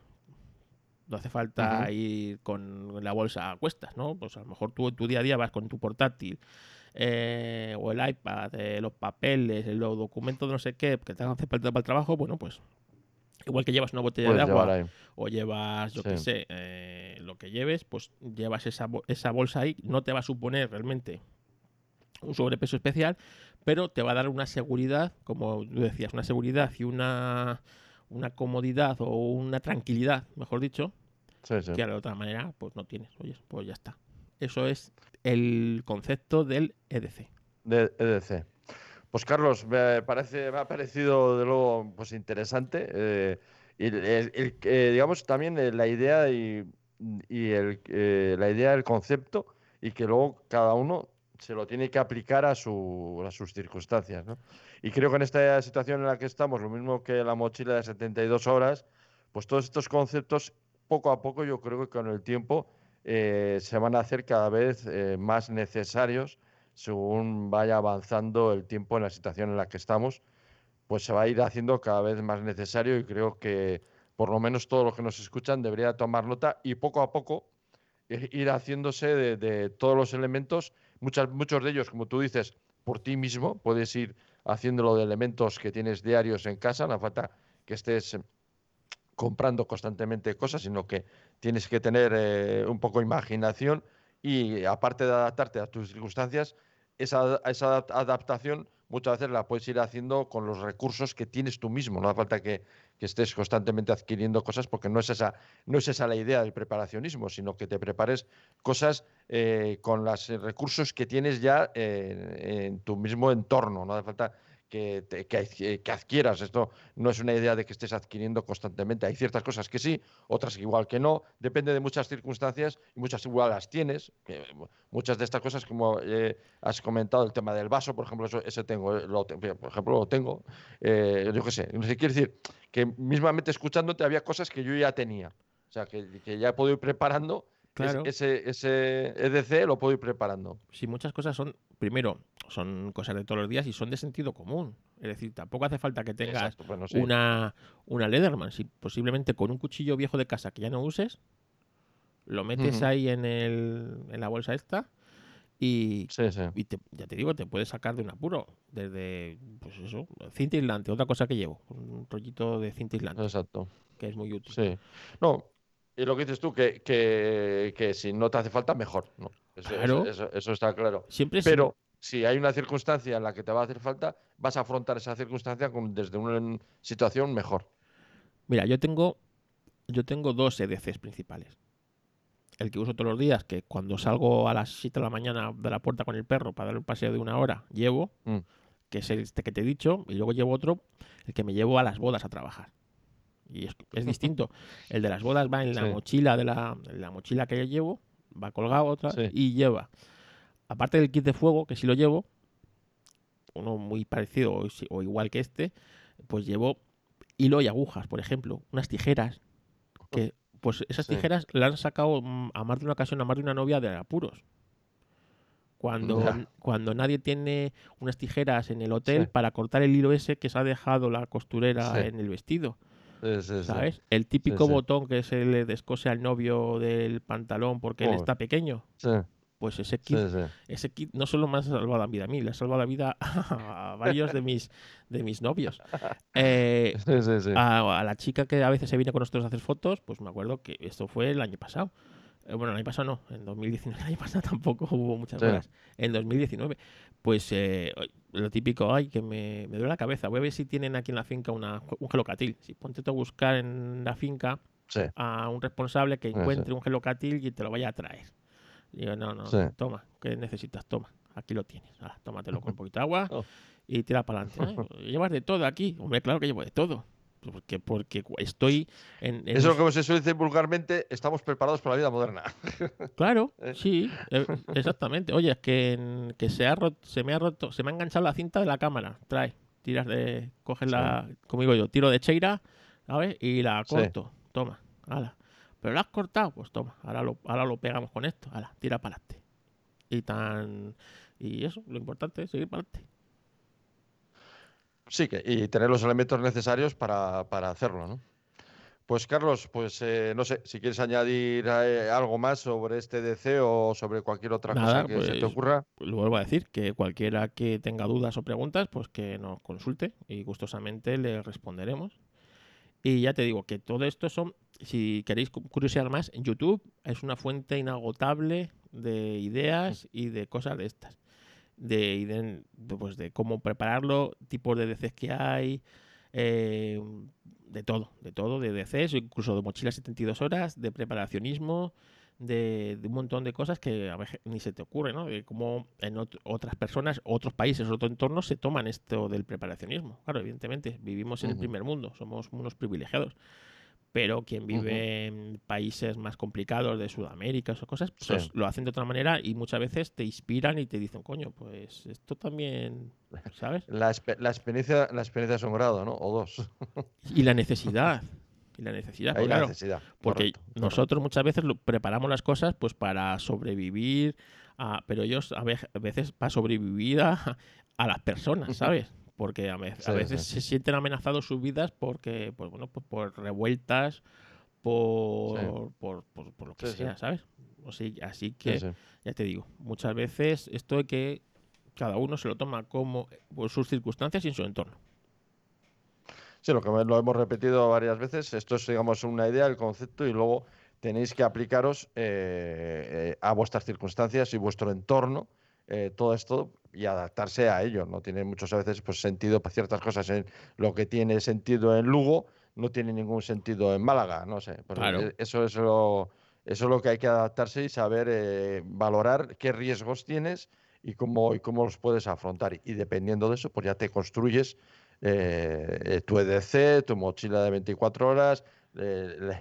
No hace falta ir con la bolsa a cuestas, ¿no? Pues a lo mejor tú en tu día a día vas con tu portátil eh, o el iPad, eh, los papeles, los documentos de no sé qué, que te hace falta para el trabajo, bueno, pues igual que llevas una botella Puedes de agua o llevas, yo qué sé, eh, lo que lleves, pues llevas esa, esa bolsa ahí, no te va a suponer realmente un sobrepeso especial, pero te va a dar una seguridad, como tú decías, una seguridad y una, una comodidad o una tranquilidad, mejor dicho, Sí, sí. que de otra manera pues no tienes. Oye, pues ya está. Eso es el concepto del EDC. de EDC. Pues Carlos, me parece, me ha parecido de luego pues interesante. eh, y el- eh, digamos también eh, la idea y, el, eh, la idea del concepto y que luego cada uno se lo tiene que aplicar a, su, a sus circunstancias. ¿no? Y creo que en esta situación en la que estamos, lo mismo que la mochila de 72 horas, pues todos estos conceptos, poco a poco, yo creo que con el tiempo eh, se van a hacer cada vez eh, más necesarios según vaya avanzando el tiempo en la situación en la que estamos, pues se va a ir haciendo cada vez más necesario y creo que por lo menos todos los que nos escuchan debería tomar nota y poco a poco ir haciéndose de, todos los elementos, muchas, muchos de ellos, como tú dices, por ti mismo, puedes ir haciéndolo de elementos que tienes diarios en casa, no falta que estés comprando constantemente cosas, sino que tienes que tener eh, un poco de imaginación y aparte de adaptarte a tus circunstancias, esa, esa adap- adaptación muchas veces la puedes ir haciendo con los recursos que tienes tú mismo. No hace falta que, que estés constantemente adquiriendo cosas porque no es esa, no es esa la idea del preparacionismo, sino que te prepares cosas eh, con los recursos que tienes ya eh, en tu mismo entorno. No hace falta que, te- que adqui- que adquieras. Esto no es una idea de que estés adquiriendo constantemente. Hay ciertas cosas que sí, otras igual que no. Depende de muchas circunstancias y muchas igual las tienes. muchas de estas cosas, como eh, has comentado, el tema del vaso, por ejemplo, eso, ese tengo, eh, lo te- por ejemplo, lo tengo. Eh, yo qué sé, no sé, quiere decir que mismamente escuchándote había cosas que yo ya tenía. O sea, que, que ya puedo ir preparando. es- Claro. ese, ese EDC lo puedo ir preparando. Si muchas cosas son, primero, son cosas de todos los días y son de sentido común. Es decir, tampoco hace falta que tengas Exacto, bueno, sí. una, una Leatherman. Si posiblemente con un cuchillo viejo de casa que ya no uses, lo metes ahí en, el, en la bolsa esta y, Sí, sí. y te- ya te digo, te puedes sacar de un apuro. Desde, pues eso, cinta aislante, otra cosa que llevo. Un rollito de cinta aislante, Exacto. que es muy útil. Sí. No, y lo que dices tú, que, que, que si no te hace falta, mejor. ¿no? Eso, Claro. eso- eso está claro. Siempre Pero si hay una circunstancia en la que te va a hacer falta, vas a afrontar esa circunstancia con- desde una situación mejor. Mira, yo tengo, yo tengo dos EDCs principales. El que uso todos los días, que cuando salgo a las 7 de la mañana de la puerta con el perro para dar un paseo de una hora, llevo, Mm. que es este que te he dicho, y luego llevo otro, el que me llevo a las bodas a trabajar. Y es, es distinto. El de las bodas va en la Sí. mochila de la, en la mochila que yo llevo, va colgado otra Sí. y lleva, aparte del kit de fuego, que sí lo llevo, uno muy parecido o, igual que este, pues llevo hilo y agujas, por ejemplo, unas tijeras, que pues esas Sí. tijeras las han sacado mm, a más de una ocasión a más de una novia de apuros. Cuando, cuando nadie tiene unas tijeras en el hotel Sí. para cortar el hilo ese que se ha dejado la costurera Sí. en el vestido. ¿sabes? El típico botón que se le descose al novio del pantalón porque él está pequeño. Pues ese kit, sí, sí. ese kit no solo me ha salvado la vida a mí, le ha salvado la vida a varios de mis, de mis novios. Eh, Sí, a, a la chica que a veces se viene con nosotros a hacer fotos, pues me acuerdo que esto fue el año pasado. Eh, bueno, el año pasado no, en 2019. El año pasado tampoco hubo muchas horas. En 2019, pues eh, lo típico, ay, que me, me duele la cabeza. Voy a ver si tienen aquí en la finca una, un gelocatil. Si ponte tú a buscar en la finca a un responsable que encuentre un gelocatil y te lo vaya a traer. Digo, no, no, Sí. toma, ¿qué necesitas? Toma, aquí lo tienes. Ahora, tómatelo con un poquito de agua Oh. y tira para adelante. ¿Llevas de todo aquí? Hombre, claro que llevo de todo. Porque, porque estoy en. en Eso los- es como se suele decir vulgarmente, estamos preparados para la vida moderna. Claro, ¿Eh? sí, eh, exactamente. Oye, es que, en- que se, ha roto, se me ha roto, se me ha enganchado la cinta de la cámara. Trae, tiras de, coges la, como digo yo, tiro de cheira, ¿sabes? Y la Sí. corto. Toma, ala. Pero la has cortado, pues toma, ahora lo, ahora lo pegamos con esto, ala, tira para adelante. Y tan, y eso, lo importante es seguir para adelante. Sí, que, y tener los elementos necesarios para, para hacerlo, ¿no? Pues Carlos, pues eh, no sé, si quieres añadir eh, algo más sobre este DC o sobre cualquier otra Nada, cosa que se te pues, ocurra. Lo vuelvo a decir, que cualquiera que tenga dudas o preguntas, pues que nos consulte y gustosamente le responderemos. Y ya te digo que todo esto son, si queréis cu- curiosear más, en YouTube es una fuente inagotable de ideas y de cosas de estas. De, de, de, pues de cómo prepararlo, tipos de DCs que hay, eh, de todo, de todo, de DCs, incluso de mochilas 72 horas, de preparacionismo, de, de un montón de cosas que a veces ni se te ocurre, ¿no? De cómo en ot- otras personas, otros países, otros entornos se toman esto del preparacionismo. Claro, evidentemente, vivimos en el primer mundo, somos unos privilegiados. Pero quien vive en países más complicados de Sudamérica, esas cosas, pues Sí. lo hacen de otra manera y muchas veces te inspiran y te dicen, coño, pues esto también, ¿sabes? La, la experiencia, la experiencia es un grado, ¿no? O dos. Y la necesidad. Y la necesidad, la claro, necesidad. porque correcto, correcto. nosotros muchas veces lo- preparamos las cosas pues para sobrevivir, a- pero ellos a veces para sobrevivir a, a las personas, ¿sabes? Porque a, ve- a veces sí. se sienten amenazados sus vidas porque, pues bueno, pues por revueltas, por, por, por- por lo que sea, ¿sabes? O sea, así Sí, que, ya te digo, muchas veces esto de que cada uno se lo toma como por sus circunstancias y en su entorno. Sí, lo que lo hemos repetido varias veces, esto es, digamos, una idea, el concepto, y luego tenéis que aplicaros eh, eh, a vuestras circunstancias y vuestro entorno, eh, todo esto, y adaptarse a ello. No tiene muchas veces pues, sentido para ciertas cosas. En lo que tiene sentido en Lugo no tiene ningún sentido en Málaga, no sé. Pero Claro. eso es lo, eso es lo que hay que adaptarse y saber eh, valorar qué riesgos tienes y cómo, y cómo los puedes afrontar. Y dependiendo de eso, pues ya te construyes eh, tu EDC, tu mochila de 24 horas, eh,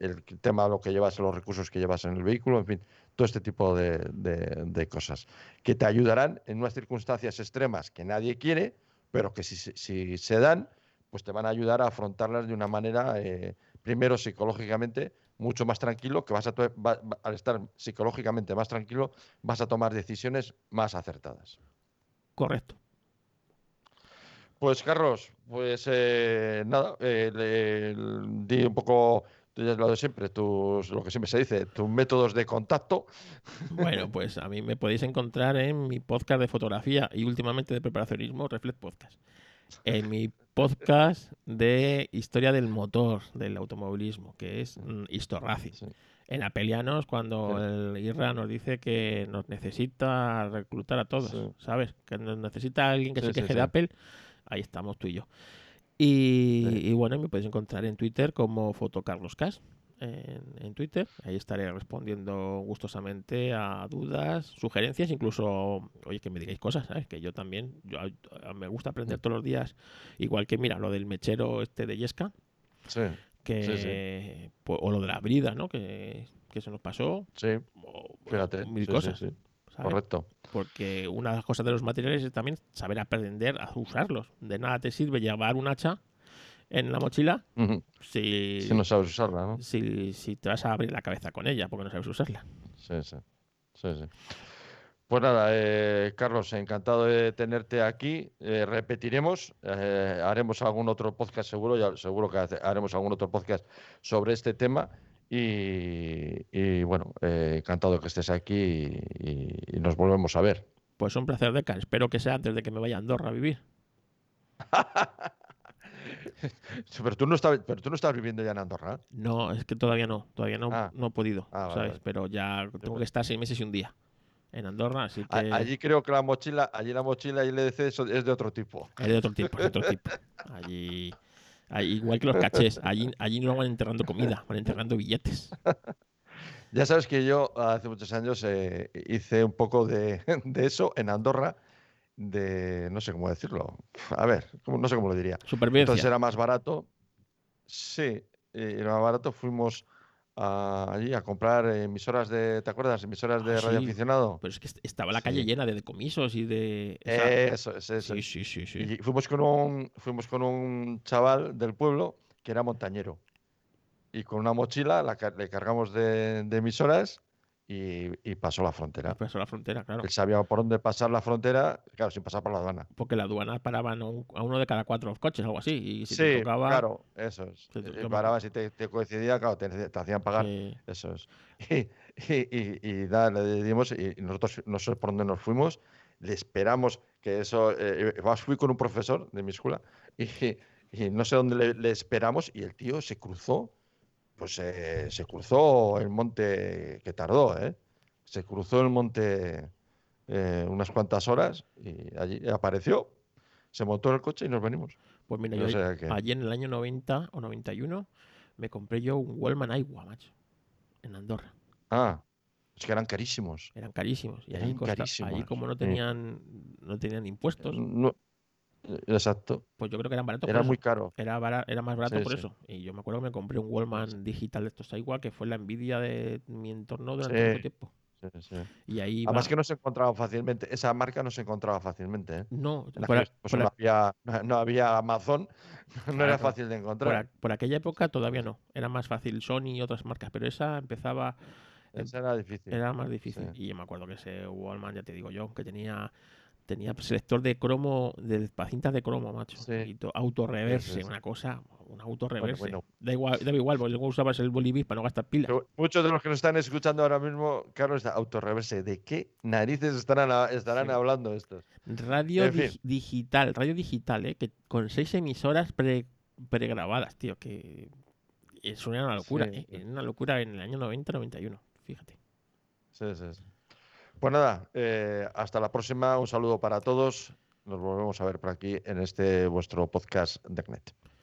el, tema de lo que llevas, los recursos que llevas en el vehículo, en fin, todo este tipo de, cosas que te ayudarán en unas circunstancias extremas que nadie quiere, pero que si, se- dan, pues te van a ayudar a afrontarlas de una manera, eh, primero psicológicamente, mucho más tranquilo, que vas a, al estar psicológicamente más tranquilo, vas a tomar decisiones más acertadas. Correcto. Pues Carlos, pues eh, nada, eh, le- le- di un poco tú ya lo de siempre, tus, lo que siempre se dice, tus métodos de contacto. Bueno, pues a mí me podéis encontrar en mi podcast de fotografía y últimamente de preparacionismo, Reflex Podcast. En mi podcast de historia del motor, del automovilismo, que es mm, Historracing. Sí. En Apelianos, cuando Sí. el IRA nos dice que nos necesita reclutar a todos, Sí. ¿sabes? Que nos necesita alguien que se queje de Apple, ahí estamos tú y yo. Y, Sí. y bueno, me podéis encontrar en Twitter como Fotocarloscas en, en Twitter. Ahí estaré respondiendo gustosamente a dudas, sugerencias, incluso, oye, que me digáis cosas, ¿sabes? Que yo también, yo, me gusta aprender todos los días, igual que, mira, lo del mechero este de Yesca, Sí, que, pues, o lo de la brida, ¿no? Que, que se nos pasó, sí, o- fíjate. mil sí, cosas, sí, ¿sabes? correcto. Porque una de las cosas de los materiales es también saber aprender a usarlos. De nada te sirve llevar un hacha en la mochila si, Si no sabes usarla, ¿no? si, si te vas a abrir la cabeza con ella porque no sabes usarla. Sí, sí. sí, sí. Pues nada, eh, Carlos, encantado de tenerte aquí. Eh, repetiremos, eh, haremos algún otro podcast seguro, ya seguro que hace- haremos algún otro podcast sobre este tema. Y, y bueno, eh, encantado de que estés aquí y, nos volvemos a ver. Pues un placer, Deca. Espero que sea antes de que me vaya a Andorra a vivir. Pero tú no estás, pero tú no estás viviendo ya en Andorra. ¿eh? No, es que todavía no, todavía no, Ah. no he podido, Ah, ¿sabes? vale. Pero ya tengo que estar seis meses y un día en Andorra, así que Allí creo que la mochila, allí la mochila y el EDC es es de otro tipo. es de otro tipo, es de otro tipo. Allí, igual que los cachés, allí, allí no van enterrando comida, van enterrando billetes. Ya sabes que yo hace muchos años eh, hice un poco de, de eso en Andorra de, no sé cómo decirlo. A ver, no sé cómo lo diría. Supervivencia. Entonces era más barato. Sí, eh, era más barato. Fuimos a- allí a comprar emisoras de, ¿te acuerdas? Emisoras de Ah, radio sí. aficionado. Pero es que est- estaba la calle Sí. llena de decomisos y de. esa- Eso es, eso sí, sí, sí, sí. Y fuimos con un, fuimos con un chaval del pueblo que era montañero. Y con una mochila la le cargamos de, de emisoras y, y pasó la frontera. Pasó la frontera, claro. Él sabía por dónde pasar la frontera, claro, sin pasar por la aduana. Porque la aduana paraban a, un- a uno de cada cuatro coches, algo así. Y si sí, te tocaba. claro, eso es. te- Parabas si te, te coincidía, claro, te, te hacían pagar. eh, Eso es. Y, y, y- y nada, le dimos y y nosotros no sé por dónde nos fuimos, le esperamos que eso, eh, eh, fui con un profesor de mi escuela y, y no sé dónde le, le esperamos y el tío se cruzó, pues eh, se cruzó el monte que tardó, ¿eh? Se cruzó el monte eh, unas cuantas horas y allí apareció, se montó el coche y nos venimos. pues mira, yo que- allí en el año 90 o 91 me compré yo un Wallman Aiwa, macho. En Andorra. Ah, es que eran carísimos. Eran carísimos. Y Eran allí, costa- allí como no tenían, no tenían impuestos, No- exacto, pues yo creo que eran baratos. era por muy caro. Era, era más barato Sí, por sí. eso. Y yo me acuerdo que me compré un Wallman digital de estos Aiwa, que fue la envidia de mi entorno durante Sí. mucho tiempo. Sí, sí. Y ahí Además va- que no se encontraba fácilmente, esa marca no se encontraba fácilmente. ¿eh? No, En por, a- por a- no, había, no había Amazon, no era fácil de por encontrar. a- por aquella época todavía no. Era más fácil Sony y otras marcas, pero esa empezaba, Esa era difícil. era más difícil. Y yo me acuerdo que ese Wallman, ya te digo yo, que tenía tenía selector de cromo, de cintas de cromo, macho. Sí. Autorreverse, Sí, sí, sí. una cosa, un autorreverse. bueno. Da igual, da igual, porque luego usabas el bolivís para no gastar pilas. Pero muchos de los que nos están escuchando ahora mismo, Carlos, autorreverse, ¿de qué narices estarán, estarán hablando estos? Radio fin. digital, radio digital, ¿eh? que con seis emisoras pre, pregrabadas, tío, que era una locura, ¿eh? una locura en el año 90-91, fíjate. Sí, sí, sí. Pues nada, eh, hasta la próxima. Un saludo para todos. Nos volvemos a ver por aquí en este vuestro podcast de CNET.